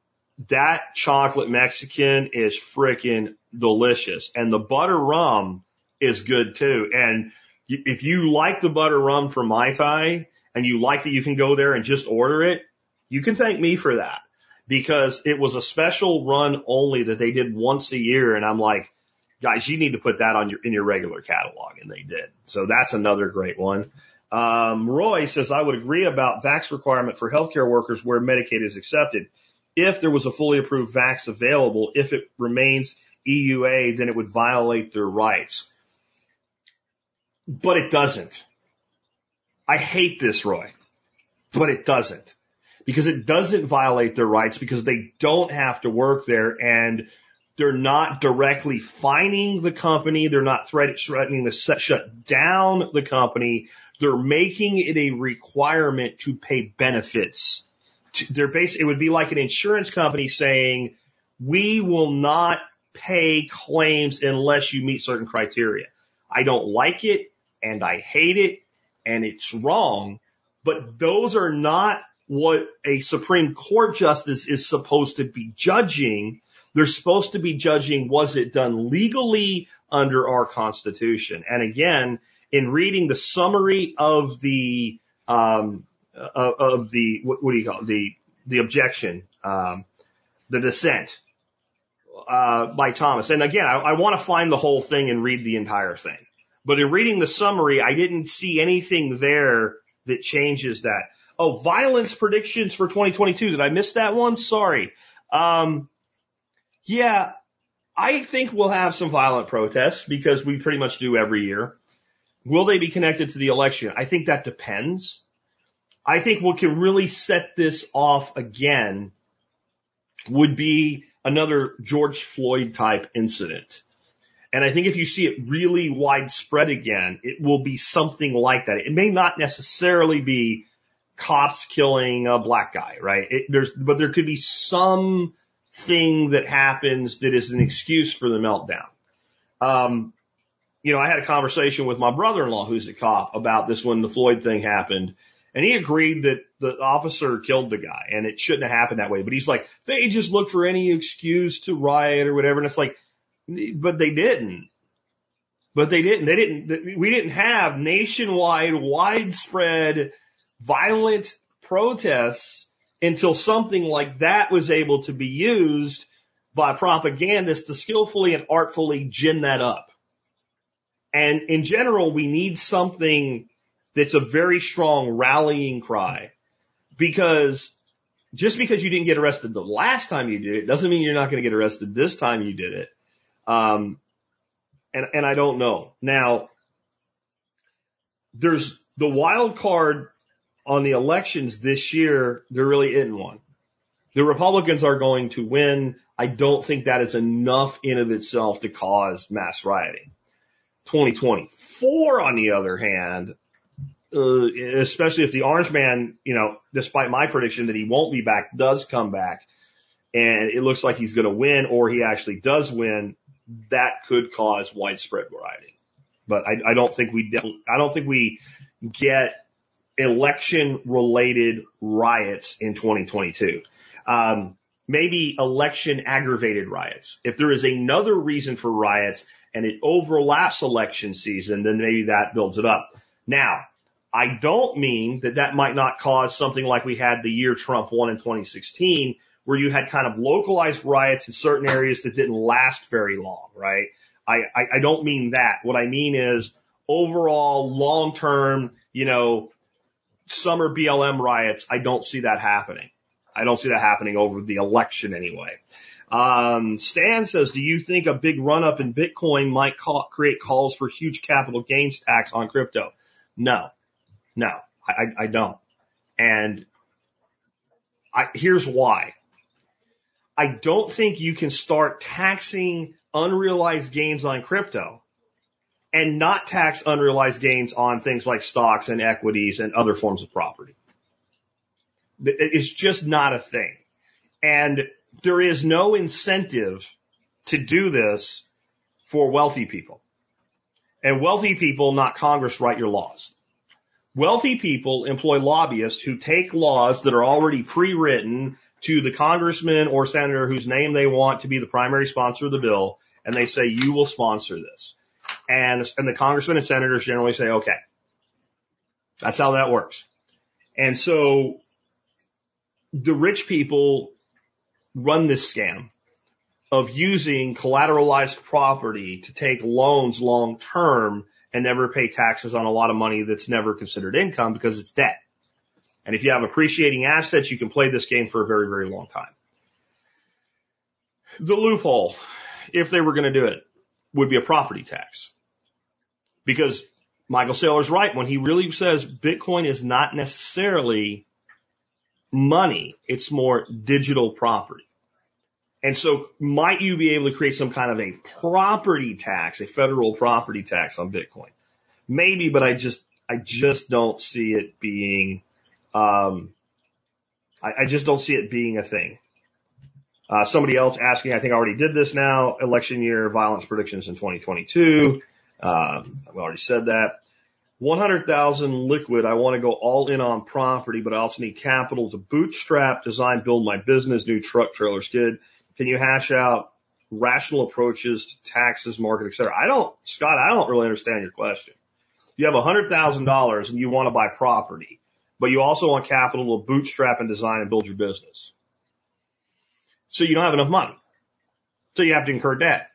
that chocolate Mexican is freaking delicious. And the butter rum is good too. And if you like the butter rum from Mai Tai and you like that you can go there and just order it, you can thank me for that because it was a special run only that they did once a year. And I'm like, guys, you need to put that on your, in your regular catalog. And they did. So that's another great one. Um, Roy says, I would agree about vax requirement for healthcare workers where Medicaid is accepted. If there was a fully approved vax available, if it remains EUA, then it would violate their rights. But it doesn't. I hate this, Roy, but it doesn't because it doesn't violate their rights because they don't have to work there and they're not directly fining the company. They're not threatening to set, shut down the company. They're making it a requirement to pay benefits. They're basically, it would be like an insurance company saying, we will not pay claims unless you meet certain criteria. I don't like it and I hate it and it's wrong, but those are not what a Supreme Court justice is supposed to be judging. They're supposed to be judging was it done legally under our Constitution? And again, in reading the summary of the um, of the what, what, do you call it? the the objection, um, the dissent uh, by Thomas. And again, I, I want to find the whole thing and read the entire thing. But in reading the summary, I didn't see anything there that changes that. Oh, violence predictions for 2022. Did I miss that one? Sorry. Um, yeah, I think we'll have some violent protests because we pretty much do every year. Will they be connected to the election? I think that depends. I think what can really set this off again would be another George Floyd type incident. And I think if you see it really widespread again, it will be something like that. It may not necessarily be cops killing a black guy, right? It, there's, but there could be some thing that happens that is an excuse for the meltdown. Um, you know, I had a conversation with my brother-in-law who's a cop about this when the Floyd thing happened. And he agreed that the officer killed the guy and it shouldn't have happened that way. But he's like, they just look for any excuse to riot or whatever. And it's like, but they didn't. But they didn't. They didn't. We didn't have nationwide, widespread, violent protests until something like that was able to be used by propagandists to skillfully and artfully gin that up. And in general, we need something that's a very strong rallying cry because just because you didn't get arrested the last time you did it doesn't mean you're not going to get arrested this time you did it. Um, and, and I don't know. Now, there's the wild card on the elections this year. There really isn't one. The Republicans are going to win. I don't think that is enough in of itself to cause mass rioting. 2024, on the other hand, uh, especially if the Orange Man, you know, despite my prediction that he won't be back, does come back, and it looks like he's going to win, or he actually does win, that could cause widespread rioting. But I, I don't think we, I don't think we get election related riots in 2022. Um, maybe election aggravated riots. If there is another reason for riots and it overlaps election season, then maybe that builds it up. Now, I don't mean that that might not cause something like we had the year Trump won in 2016, where you had kind of localized riots in certain areas that didn't last very long, right? I, I, I don't mean that. What I mean is overall long term, you know, summer BLM riots. I don't see that happening. I don't see that happening over the election anyway. Um, Stan says, do you think a big run up in Bitcoin might call, create calls for huge capital gains tax on crypto? No, no, I, I don't. And I, here's why. I don't think you can start taxing unrealized gains on crypto and not tax unrealized gains on things like stocks and equities and other forms of property. It's just not a thing. And there is no incentive to do this for wealthy people. And wealthy people, not Congress, write your laws. Wealthy people employ lobbyists who take laws that are already pre-written to the congressman or senator whose name they want to be the primary sponsor of the bill, and they say, you will sponsor this. And, and the congressmen and senators generally say, okay. That's how that works. And so the rich people run this scam of using collateralized property to take loans long term and never pay taxes on a lot of money that's never considered income because it's debt. And if you have appreciating assets, you can play this game for a very, very long time. The loophole, if they were going to do it, would be a property tax. Because Michael Saylor's right when he really says Bitcoin is not necessarily money. It's more digital property. And so might you be able to create some kind of a property tax, a federal property tax on Bitcoin? Maybe, but I just, I just don't see it being, um, I, I just don't see it being a thing. Uh, somebody else asking, I think I already did this now, election year violence predictions in 2022. Um, I've already said that. 100,000 liquid. I want to go all in on property, but I also need capital to bootstrap, design, build my business, new truck, trailer, skid. Can you hash out rational approaches to taxes, market, et cetera? I don't, Scott, I don't really understand your question. You have $100,000 and you want to buy property, but you also want capital to bootstrap and design and build your business. So you don't have enough money. So you have to incur debt.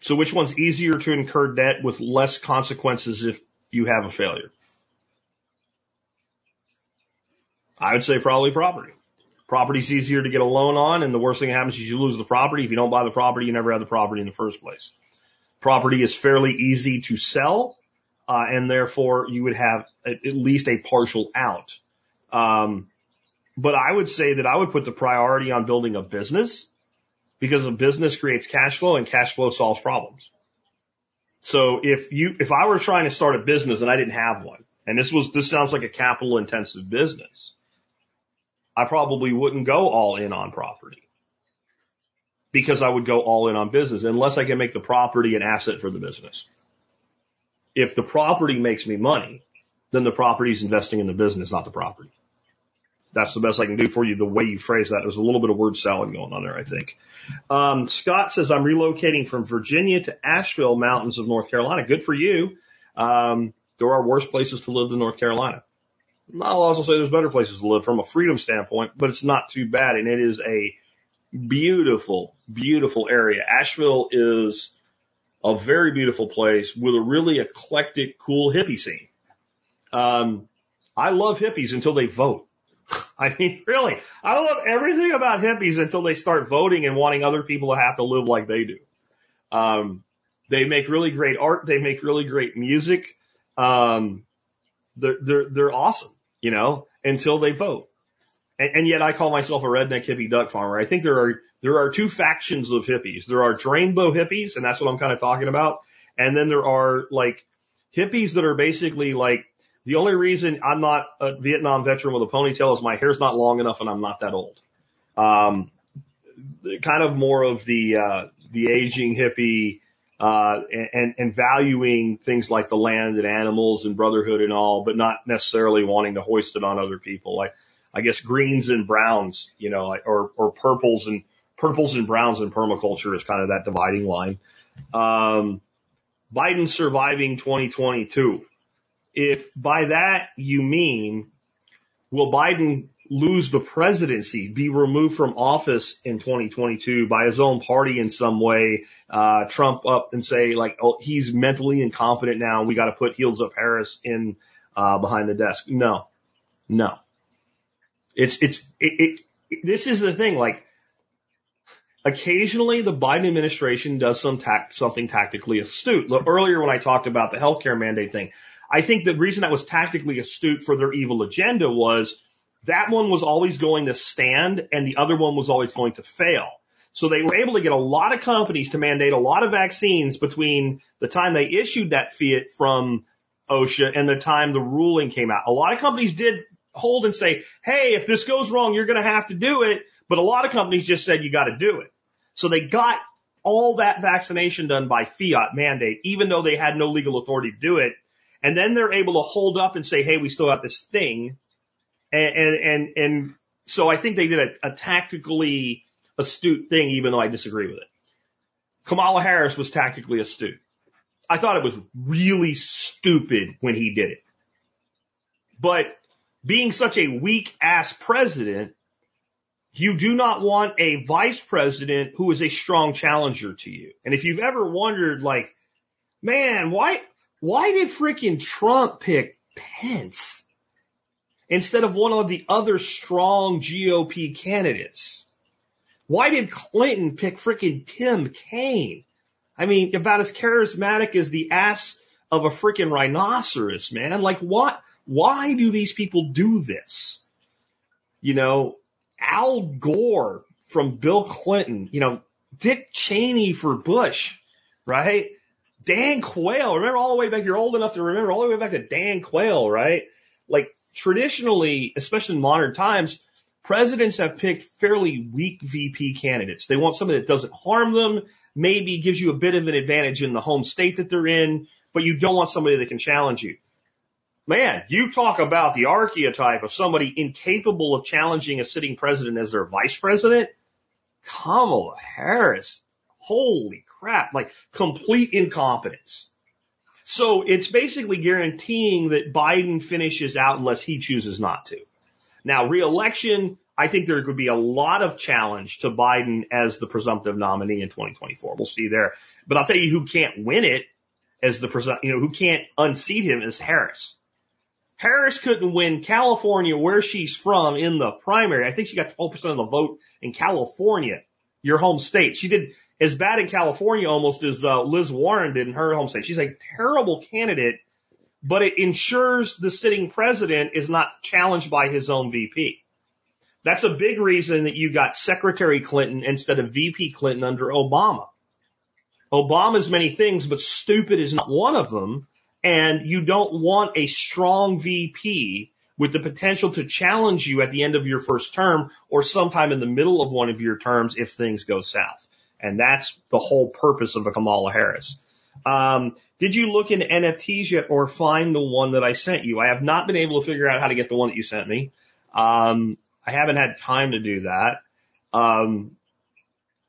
So which one's easier to incur debt with less consequences if you have a failure? I would say probably property. Property's easier to get a loan on, and the worst thing that happens is you lose the property. If you don't buy the property, you never have the property in the first place. Property is fairly easy to sell, uh, and therefore you would have at, least a partial out. Um, but I would say that I would put the priority on building a business because a business creates cash flow and cash flow solves problems. So if you, if I were trying to start a business and I didn't have one, and this was, this sounds like a capital intensive business, I probably wouldn't go all in on property because I would go all in on business unless I can make the property an asset for the business. If the property makes me money, then the property is investing in the business, not the property. That's the best I can do for you. The way you phrase that, there's a little bit of word salad going on there, I think. Um, Scott says, I'm relocating from Virginia to Asheville mountains of North Carolina. Good for you. Um, there are worse places to live than North Carolina. I'll also say there's better places to live from a freedom standpoint, but it's not too bad. And it is a beautiful, beautiful area. Asheville is a very beautiful place with a really eclectic, cool hippie scene. Um, I love hippies until they vote. (laughs) I mean, really, I love everything about hippies until they start voting and wanting other people to have to live like they do. Um, they make really great art. They make really great music. Um, they're, they're, they're awesome, you know, until they vote. And, and yet I call myself a redneck hippie duck farmer. I think there are, there are two factions of hippies. There are drainbow hippies, and that's what I'm kind of talking about. And then there are like hippies that are basically like, the only reason I'm not a Vietnam veteran with a ponytail is my hair's not long enough and I'm not that old. Um, kind of more of the, uh, the aging hippie, uh, and, and valuing things like the land and animals and brotherhood and all, but not necessarily wanting to hoist it on other people. Like, I guess greens and browns, you know, or, or purples and purples and browns in permaculture is kind of that dividing line. Um, Biden surviving 2022. If by that you mean, will Biden lose the presidency, be removed from office in 2022 by his own party in some way, uh, Trump up and say like, oh, he's mentally incompetent now. We got to put heels up Harris in, uh, behind the desk. No, no. It's, it's, it, it, this is the thing. Like occasionally the Biden administration does some tact, something tactically astute. Look, earlier when I talked about the healthcare mandate thing, I think the reason that was tactically astute for their evil agenda was that one was always going to stand and the other one was always going to fail. So they were able to get a lot of companies to mandate a lot of vaccines between the time they issued that fiat from OSHA and the time the ruling came out. A lot of companies did hold and say, Hey, if this goes wrong, you're going to have to do it. But a lot of companies just said you got to do it. So they got all that vaccination done by fiat mandate, even though they had no legal authority to do it. And then they're able to hold up and say, Hey, we still got this thing and, and, and, so I think they did a, a tactically astute thing, even though I disagree with it. Kamala Harris was tactically astute. I thought it was really stupid when he did it. But being such a weak ass president, you do not want a vice president who is a strong challenger to you. And if you've ever wondered, like, man, why, why did freaking Trump pick Pence? Instead of one of the other strong GOP candidates? Why did Clinton pick freaking Tim Kaine? I mean, about as charismatic as the ass of a freaking rhinoceros, man. Like what? Why do these people do this? You know, Al Gore from Bill Clinton, you know, Dick Cheney for Bush, right? Dan Quayle, remember all the way back, you're old enough to remember all the way back to Dan Quayle, right? Like traditionally, especially in modern times, presidents have picked fairly weak VP candidates. They want somebody that doesn't harm them, maybe gives you a bit of an advantage in the home state that they're in, but you don't want somebody that can challenge you. Man, you talk about the archetype of somebody incapable of challenging a sitting president as their vice president. Kamala Harris. Holy crap. Like complete incompetence. So it's basically guaranteeing that Biden finishes out unless he chooses not to. Now, reelection, I think there could be a lot of challenge to Biden as the presumptive nominee in 2024. We'll see there. But I'll tell you who can't win it as the present, you know, who can't unseat him is Harris. Harris couldn't win California where she's from in the primary. I think she got 12% of the vote in California, your home state. She did as bad in California almost as uh, Liz Warren did in her home state. She's a terrible candidate, but it ensures the sitting president is not challenged by his own VP. That's a big reason that you got Secretary Clinton instead of VP Clinton under Obama. Obama's many things, but stupid is not one of them. And you don't want a strong VP with the potential to challenge you at the end of your first term or sometime in the middle of one of your terms if things go south. And that's the whole purpose of a Kamala Harris. Um, did you look into NFTs yet or find the one that I sent you? I have not been able to figure out how to get the one that you sent me. Um, I haven't had time to do that. Um,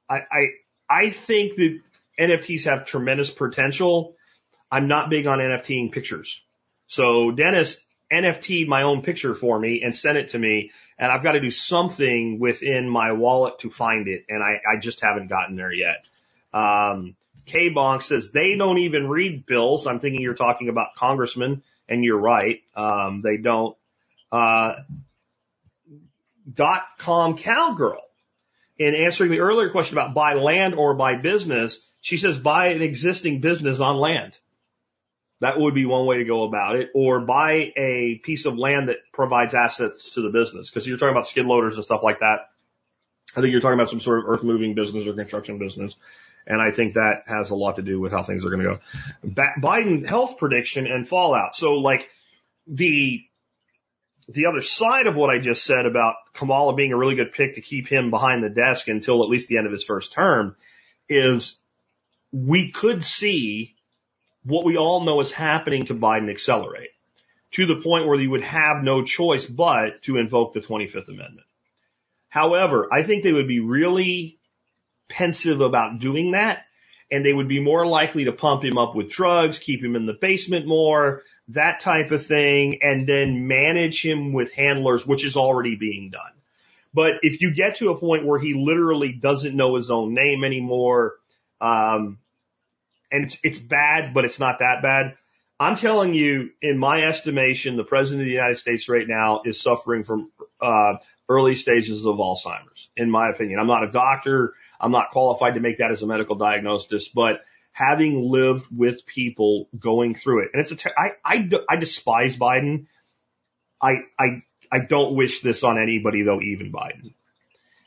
I, I, I think that NFTs have tremendous potential. I'm not big on NFTing pictures. So Dennis NFT my own picture for me and sent it to me and I've got to do something within my wallet to find it and I, I just haven't gotten there yet. Um, K Bonk says they don't even read bills. I'm thinking you're talking about congressmen and you're right. Um, they don't. Uh, dot com cowgirl in answering the earlier question about buy land or buy business, she says buy an existing business on land. That would be one way to go about it. Or buy a piece of land that provides assets to the business. Cause you're talking about skid loaders and stuff like that. I think you're talking about some sort of earth moving business or construction business. And I think that has a lot to do with how things are going to go. Ba- Biden health prediction and fallout. So like the the other side of what I just said about Kamala being a really good pick to keep him behind the desk until at least the end of his first term is we could see what we all know is happening to Biden accelerate to the point where you would have no choice but to invoke the 25th Amendment. However, I think they would be really pensive about doing that and they would be more likely to pump him up with drugs, keep him in the basement more, that type of thing, and then manage him with handlers, which is already being done. But if you get to a point where he literally doesn't know his own name anymore, um, and it's, it's bad, but it's not that bad. I'm telling you, in my estimation, the president of the United States right now is suffering from uh, early stages of Alzheimer's. In my opinion, I'm not a doctor. I'm not qualified to make that as a medical diagnosis, but having lived with people going through it. And it's a, ter- I, I, I despise Biden. I, I, I don't wish this on anybody though, even Biden.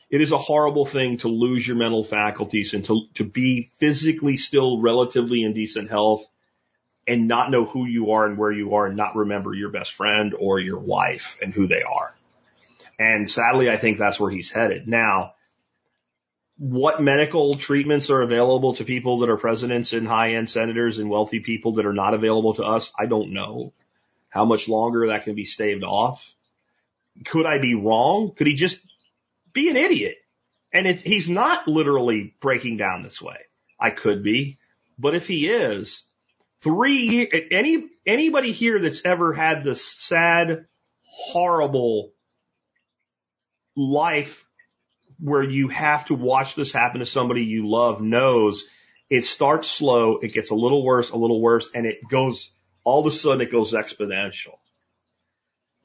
It is a horrible thing to lose your mental faculties and to, to be physically still relatively in decent health and not know who you are and where you are and not remember your best friend or your wife and who they are. And sadly, I think that's where he's headed. Now, what medical treatments are available to people that are presidents and high end senators and wealthy people that are not available to us? I don't know how much longer that can be staved off. Could I be wrong? Could he just be an idiot? And it's, he's not literally breaking down this way. I could be, but if he is, three, any, anybody here that's ever had this sad, horrible life where you have to watch this happen to somebody you love knows it starts slow, it gets a little worse, a little worse, and it goes, all of a sudden it goes exponential.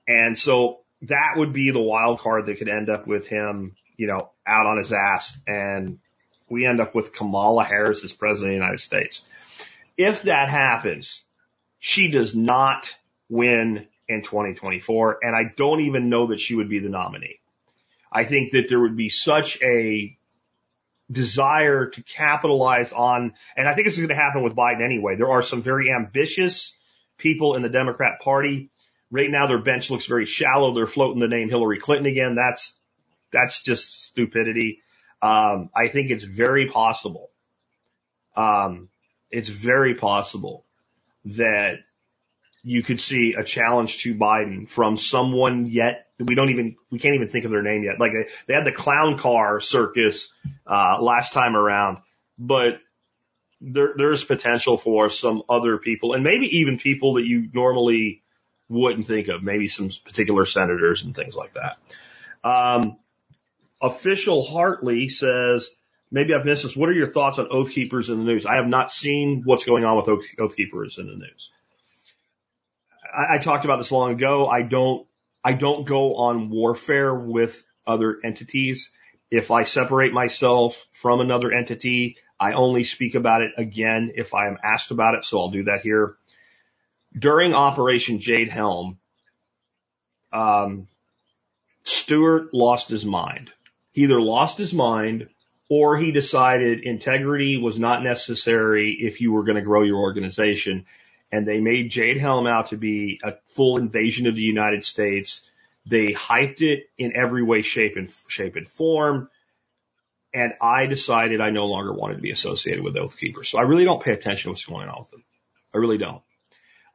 And so that would be the wild card that could end up with him, you know, out on his ass and we end up with Kamala Harris as president of the United States. If that happens, she does not win in 2024 and I don't even know that she would be the nominee. I think that there would be such a desire to capitalize on, and I think this is going to happen with Biden anyway. There are some very ambitious people in the Democrat party. Right now their bench looks very shallow. They're floating the name Hillary Clinton again. That's, that's just stupidity. Um, I think it's very possible. Um, it's very possible that you could see a challenge to Biden from someone yet we don't even we can't even think of their name yet. Like they had the clown car circus uh, last time around, but there there's potential for some other people and maybe even people that you normally wouldn't think of, maybe some particular senators and things like that. Um, official Hartley says, maybe I've missed this. What are your thoughts on Oath Keepers in the news? I have not seen what's going on with Oath, Oath Keepers in the news. I, I talked about this long ago. I don't I don't go on warfare with other entities. If I separate myself from another entity, I only speak about it again if I am asked about it. So I'll do that here. During Operation Jade Helm, um, Stewart lost his mind. He either lost his mind or he decided integrity was not necessary if you were going to grow your organization and they made Jade Helm out to be a full invasion of the United States. They hyped it in every way, shape and shape and form. and I decided I no longer wanted to be associated with Oath Keepers. So I really don't pay attention to what's going on with them. I really don't.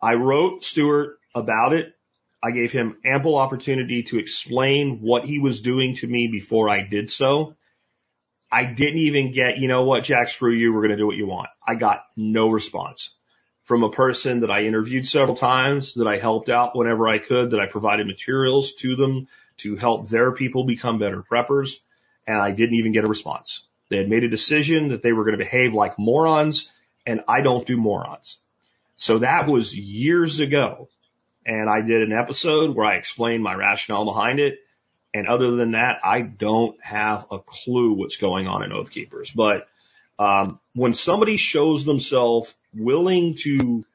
I wrote Stewart about it. I gave him ample opportunity to explain what he was doing to me before I did so. I didn't even get, you know what, Jack, screw you. We're going to do what you want. I got no response from a person that I interviewed several times, that I helped out whenever I could, that I provided materials to them to help their people become better preppers. And I didn't even get a response. They had made a decision that they were going to behave like morons and I don't do morons. So that was years ago. And I did an episode where I explained my rationale behind it. And other than that, I don't have a clue what's going on in Oath Keepers. But um, when somebody shows themselves willing to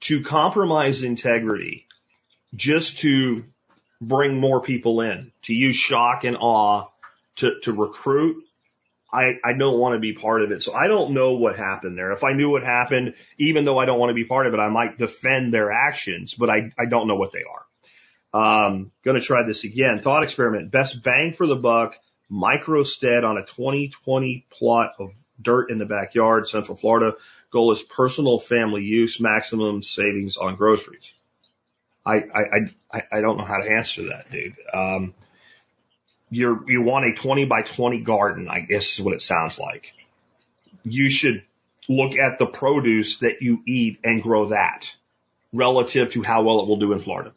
to compromise integrity just to bring more people in, to use shock and awe to, to recruit, I, I don't want to be part of it. So I don't know what happened there. If I knew what happened, even though I don't want to be part of it, I might defend their actions, but I, I don't know what they are. Um, gonna try this again. Thought experiment. Best bang for the buck. Microstead on a 2020 plot of dirt in the backyard, Central Florida. Goal is personal family use, maximum savings on groceries. I, I, I, I don't know how to answer that, dude. Um, you're, you want a 20 by 20 garden, I guess is what it sounds like. You should look at the produce that you eat and grow that relative to how well it will do in Florida.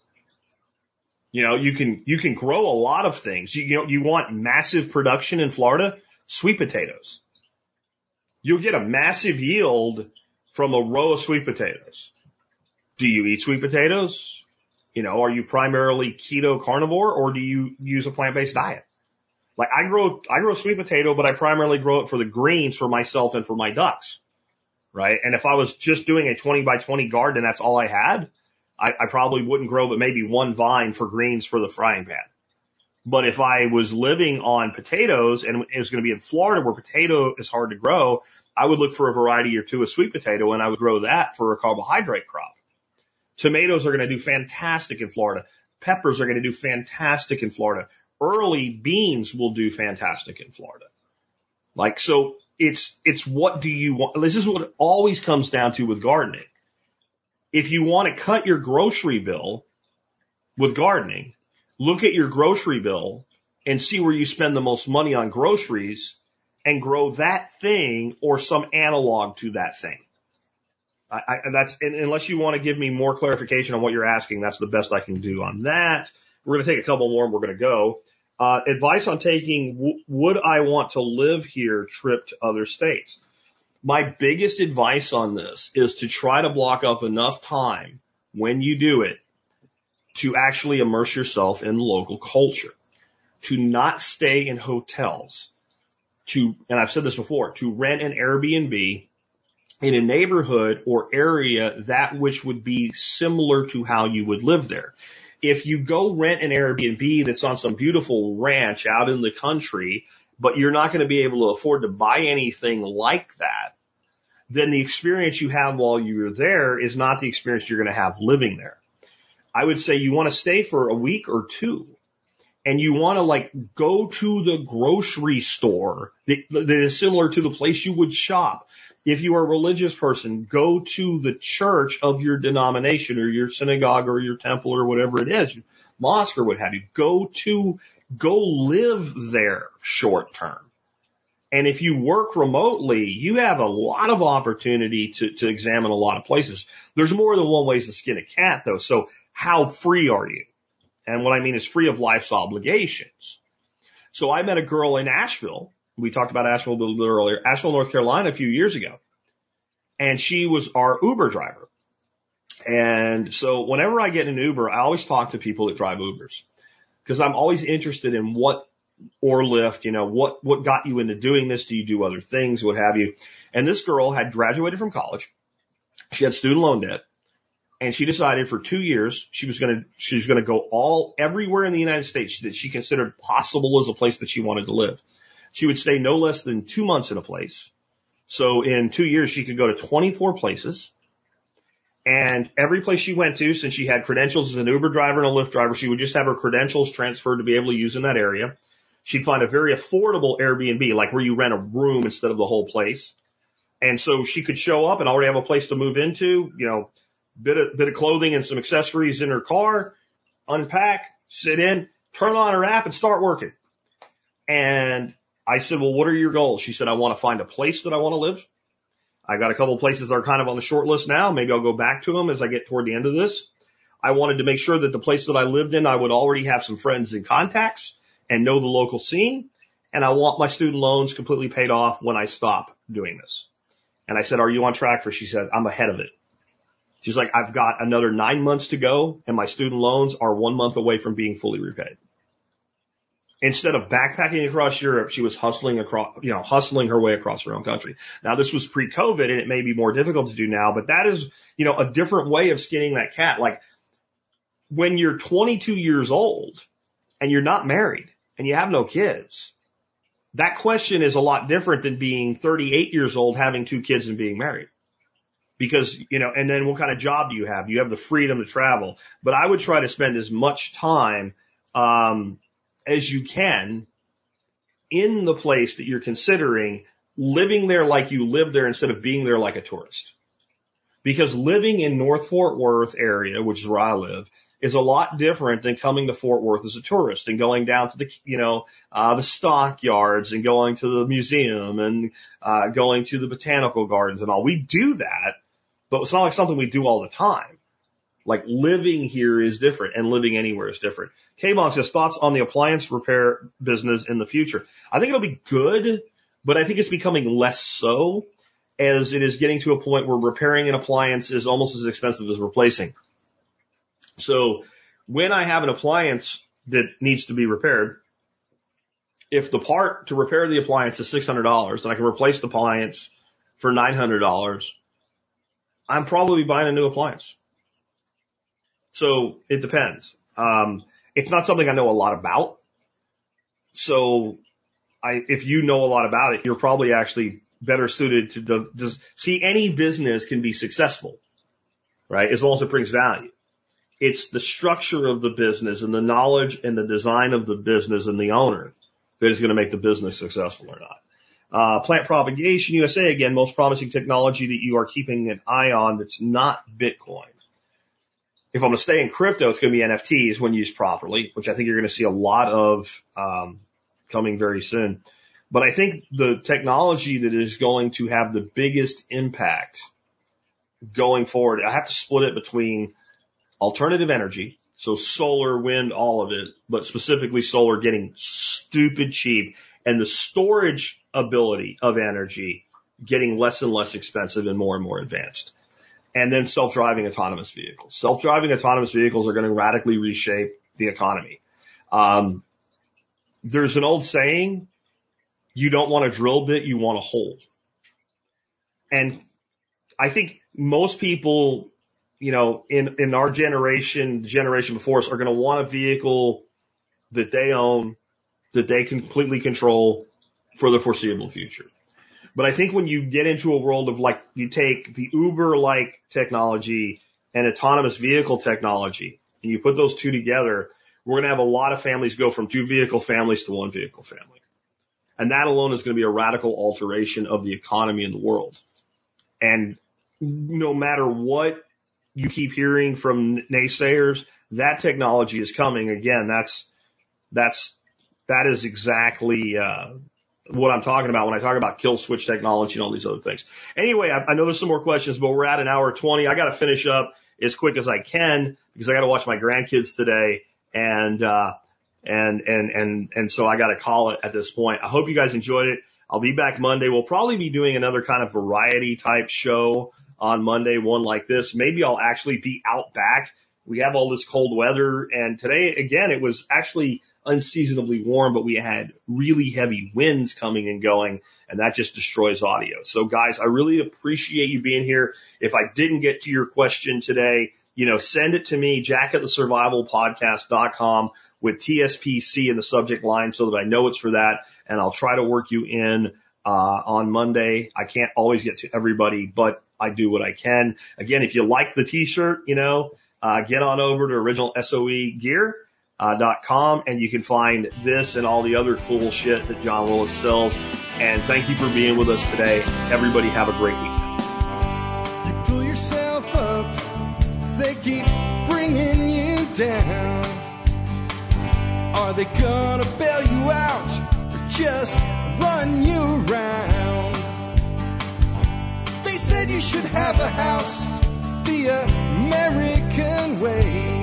You know, you can, you can grow a lot of things. You, you know, you want massive production in Florida, sweet potatoes. You'll get a massive yield from a row of sweet potatoes. Do you eat sweet potatoes? You know, are you primarily keto carnivore or do you use a plant-based diet? Like I grow, I grow sweet potato, but I primarily grow it for the greens for myself and for my ducks. Right. And if I was just doing a 20 by 20 garden that's all I had, I, I probably wouldn't grow but maybe one vine for greens for the frying pan. But if I was living on potatoes and it was going to be in Florida where potato is hard to grow, I would look for a variety or two of sweet potato and I would grow that for a carbohydrate crop. Tomatoes are going to do fantastic in Florida. Peppers are going to do fantastic in Florida. Early beans will do fantastic in Florida. Like, so it's, it's what do you want? This is what it always comes down to with gardening. If you want to cut your grocery bill with gardening, look at your grocery bill and see where you spend the most money on groceries and grow that thing or some analog to that thing. I, I, that's unless you want to give me more clarification on what you're asking, that's the best I can do on that. We're going to take a couple more and we're going to go. Uh, advice on taking w- would I want to live here trip to other states. My biggest advice on this is to try to block off enough time when you do it to actually immerse yourself in local culture, to not stay in hotels, to, and I've said this before, to rent an Airbnb in a neighborhood or area that which would be similar to how you would live there. If you go rent an Airbnb that's on some beautiful ranch out in the country, but you're not going to be able to afford to buy anything like that, then the experience you have while you're there is not the experience you're going to have living there. I would say you want to stay for a week or two and you want to like go to the grocery store that, that is similar to the place you would shop. If you are a religious person, go to the church of your denomination or your synagogue or your temple or whatever it is, mosque or what have you. Go to, go live there short term. And if you work remotely, you have a lot of opportunity to, to examine a lot of places. There's more than one way to skin a cat though. So how free are you? And what I mean is free of life's obligations. So I met a girl in Asheville. We talked about Asheville a little bit earlier, Asheville, North Carolina a few years ago. And she was our Uber driver. And so whenever I get an Uber, I always talk to people that drive Ubers because I'm always interested in what or Lyft, you know, what, what got you into doing this? Do you do other things? What have you? And this girl had graduated from college. She had student loan debt and she decided for two years she was going to she was going to go all everywhere in the United States that she considered possible as a place that she wanted to live. She would stay no less than two months in a place. So in two years she could go to 24 places. And every place she went to, since she had credentials as an Uber driver and a Lyft driver, she would just have her credentials transferred to be able to use in that area. She'd find a very affordable Airbnb, like where you rent a room instead of the whole place. And so she could show up and already have a place to move into, you know, bit of, bit of clothing and some accessories in her car, unpack, sit in, turn on her app and start working. And I said, well, what are your goals? She said, I want to find a place that I want to live. I got a couple of places that are kind of on the short list now. Maybe I'll go back to them as I get toward the end of this. I wanted to make sure that the place that I lived in, I would already have some friends and contacts and know the local scene. And I want my student loans completely paid off when I stop doing this. And I said, are you on track for? She said, I'm ahead of it. She's like, I've got another nine months to go and my student loans are one month away from being fully repaid. Instead of backpacking across Europe, she was hustling across, you know, hustling her way across her own country. Now this was pre-COVID and it may be more difficult to do now, but that is, you know, a different way of skinning that cat. Like when you're 22 years old and you're not married and you have no kids, that question is a lot different than being 38 years old, having two kids and being married because, you know, and then what kind of job do you have? You have the freedom to travel, but I would try to spend as much time, um, as you can in the place that you're considering living there like you live there instead of being there like a tourist. Because living in North Fort Worth area, which is where I live, is a lot different than coming to Fort Worth as a tourist and going down to the, you know, uh, the stockyards and going to the museum and, uh, going to the botanical gardens and all. We do that but it's not like something we do all the time. Like living here is different and living anywhere is different. K-Bonk says thoughts on the appliance repair business in the future. I think it'll be good, but I think it's becoming less so as it is getting to a point where repairing an appliance is almost as expensive as replacing. So when I have an appliance that needs to be repaired, if the part to repair the appliance is $600 and I can replace the appliance for $900, I'm probably buying a new appliance. So it depends. Um, it's not something I know a lot about. So I, if you know a lot about it, you're probably actually better suited to the, see any business can be successful, right? As long as it brings value. It's the structure of the business and the knowledge and the design of the business and the owner that is going to make the business successful or not. Uh, plant propagation USA, again, most promising technology that you are keeping an eye on that's not Bitcoin. If I'm going to stay in crypto, it's going to be NFTs when used properly, which I think you're going to see a lot of um, coming very soon. But I think the technology that is going to have the biggest impact going forward, I have to split it between alternative energy, so solar, wind, all of it, but specifically solar getting stupid cheap and the storage ability of energy getting less and less expensive and more and more advanced. And then self-driving autonomous vehicles. Self-driving autonomous vehicles are going to radically reshape the economy. Um, there's an old saying, you don't want a drill bit, you want a hole. And I think most people, you know, in, in our generation, the generation before us are going to want a vehicle that they own, that they completely control, for the foreseeable future. But I think when you get into a world of like, you take the Uber like technology and autonomous vehicle technology and you put those two together, we're going to have a lot of families go from two vehicle families to one vehicle family. And that alone is going to be a radical alteration of the economy in the world. And no matter what you keep hearing from naysayers, that technology is coming. Again, that's, that's, that is exactly, uh, what I'm talking about when I talk about kill switch technology and all these other things. Anyway, I, I know there's some more questions, but we're at an hour 20. I got to finish up as quick as I can because I got to watch my grandkids today and, uh, and, and, and, and so I got to call it at this point. I hope you guys enjoyed it. I'll be back Monday. We'll probably be doing another kind of variety type show on Monday, one like this. Maybe I'll actually be out back. We have all this cold weather and today again, it was actually unseasonably warm, but we had really heavy winds coming and going and that just destroys audio. So guys, I really appreciate you being here. If I didn't get to your question today, you know, send it to me, jack at the survivalpodcast.com with TSPC in the subject line so that I know it's for that. And I'll try to work you in, uh, on Monday. I can't always get to everybody, but I do what I can. Again, if you like the t-shirt, you know, uh, get on over to original SOE gear Uh, dot com, and you can find this and all the other cool shit that John Willis sells. And thank you for being with us today. Everybody have a great weekend. You pull yourself up, they keep bringing you down. Are they gonna bail you out or just run you around? They said you should have a house the American way.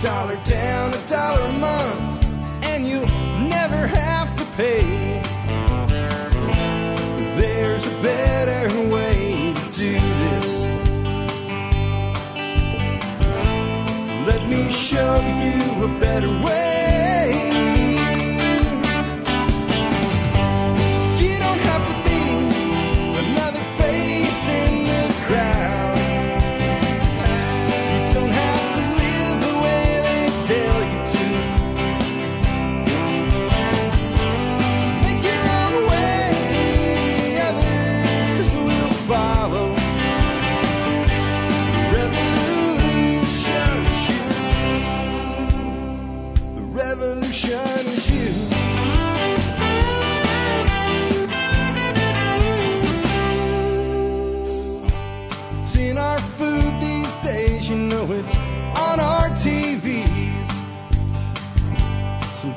Dollar down, a dollar a month, and you never have to pay. There's a better way to do this. Let me show you a better way.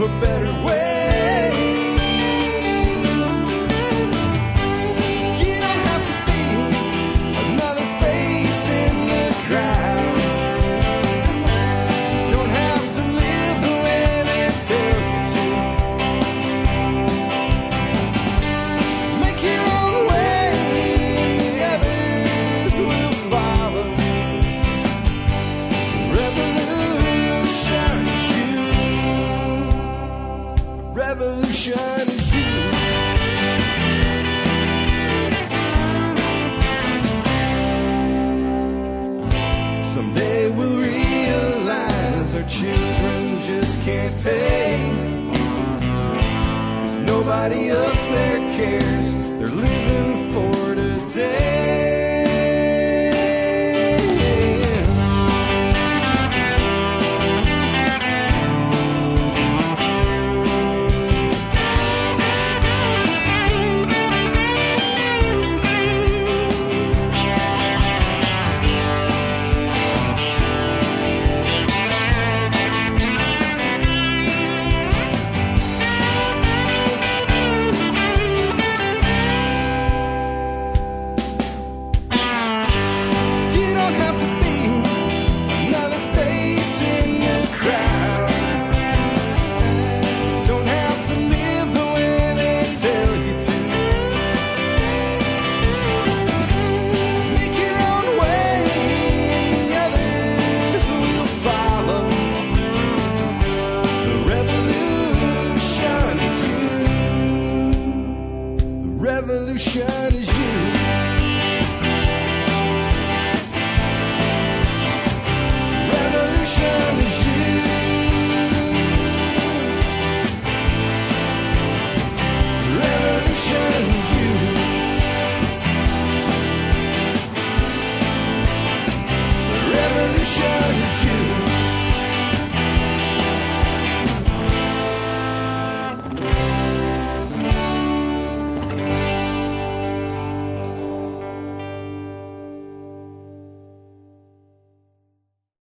a better way.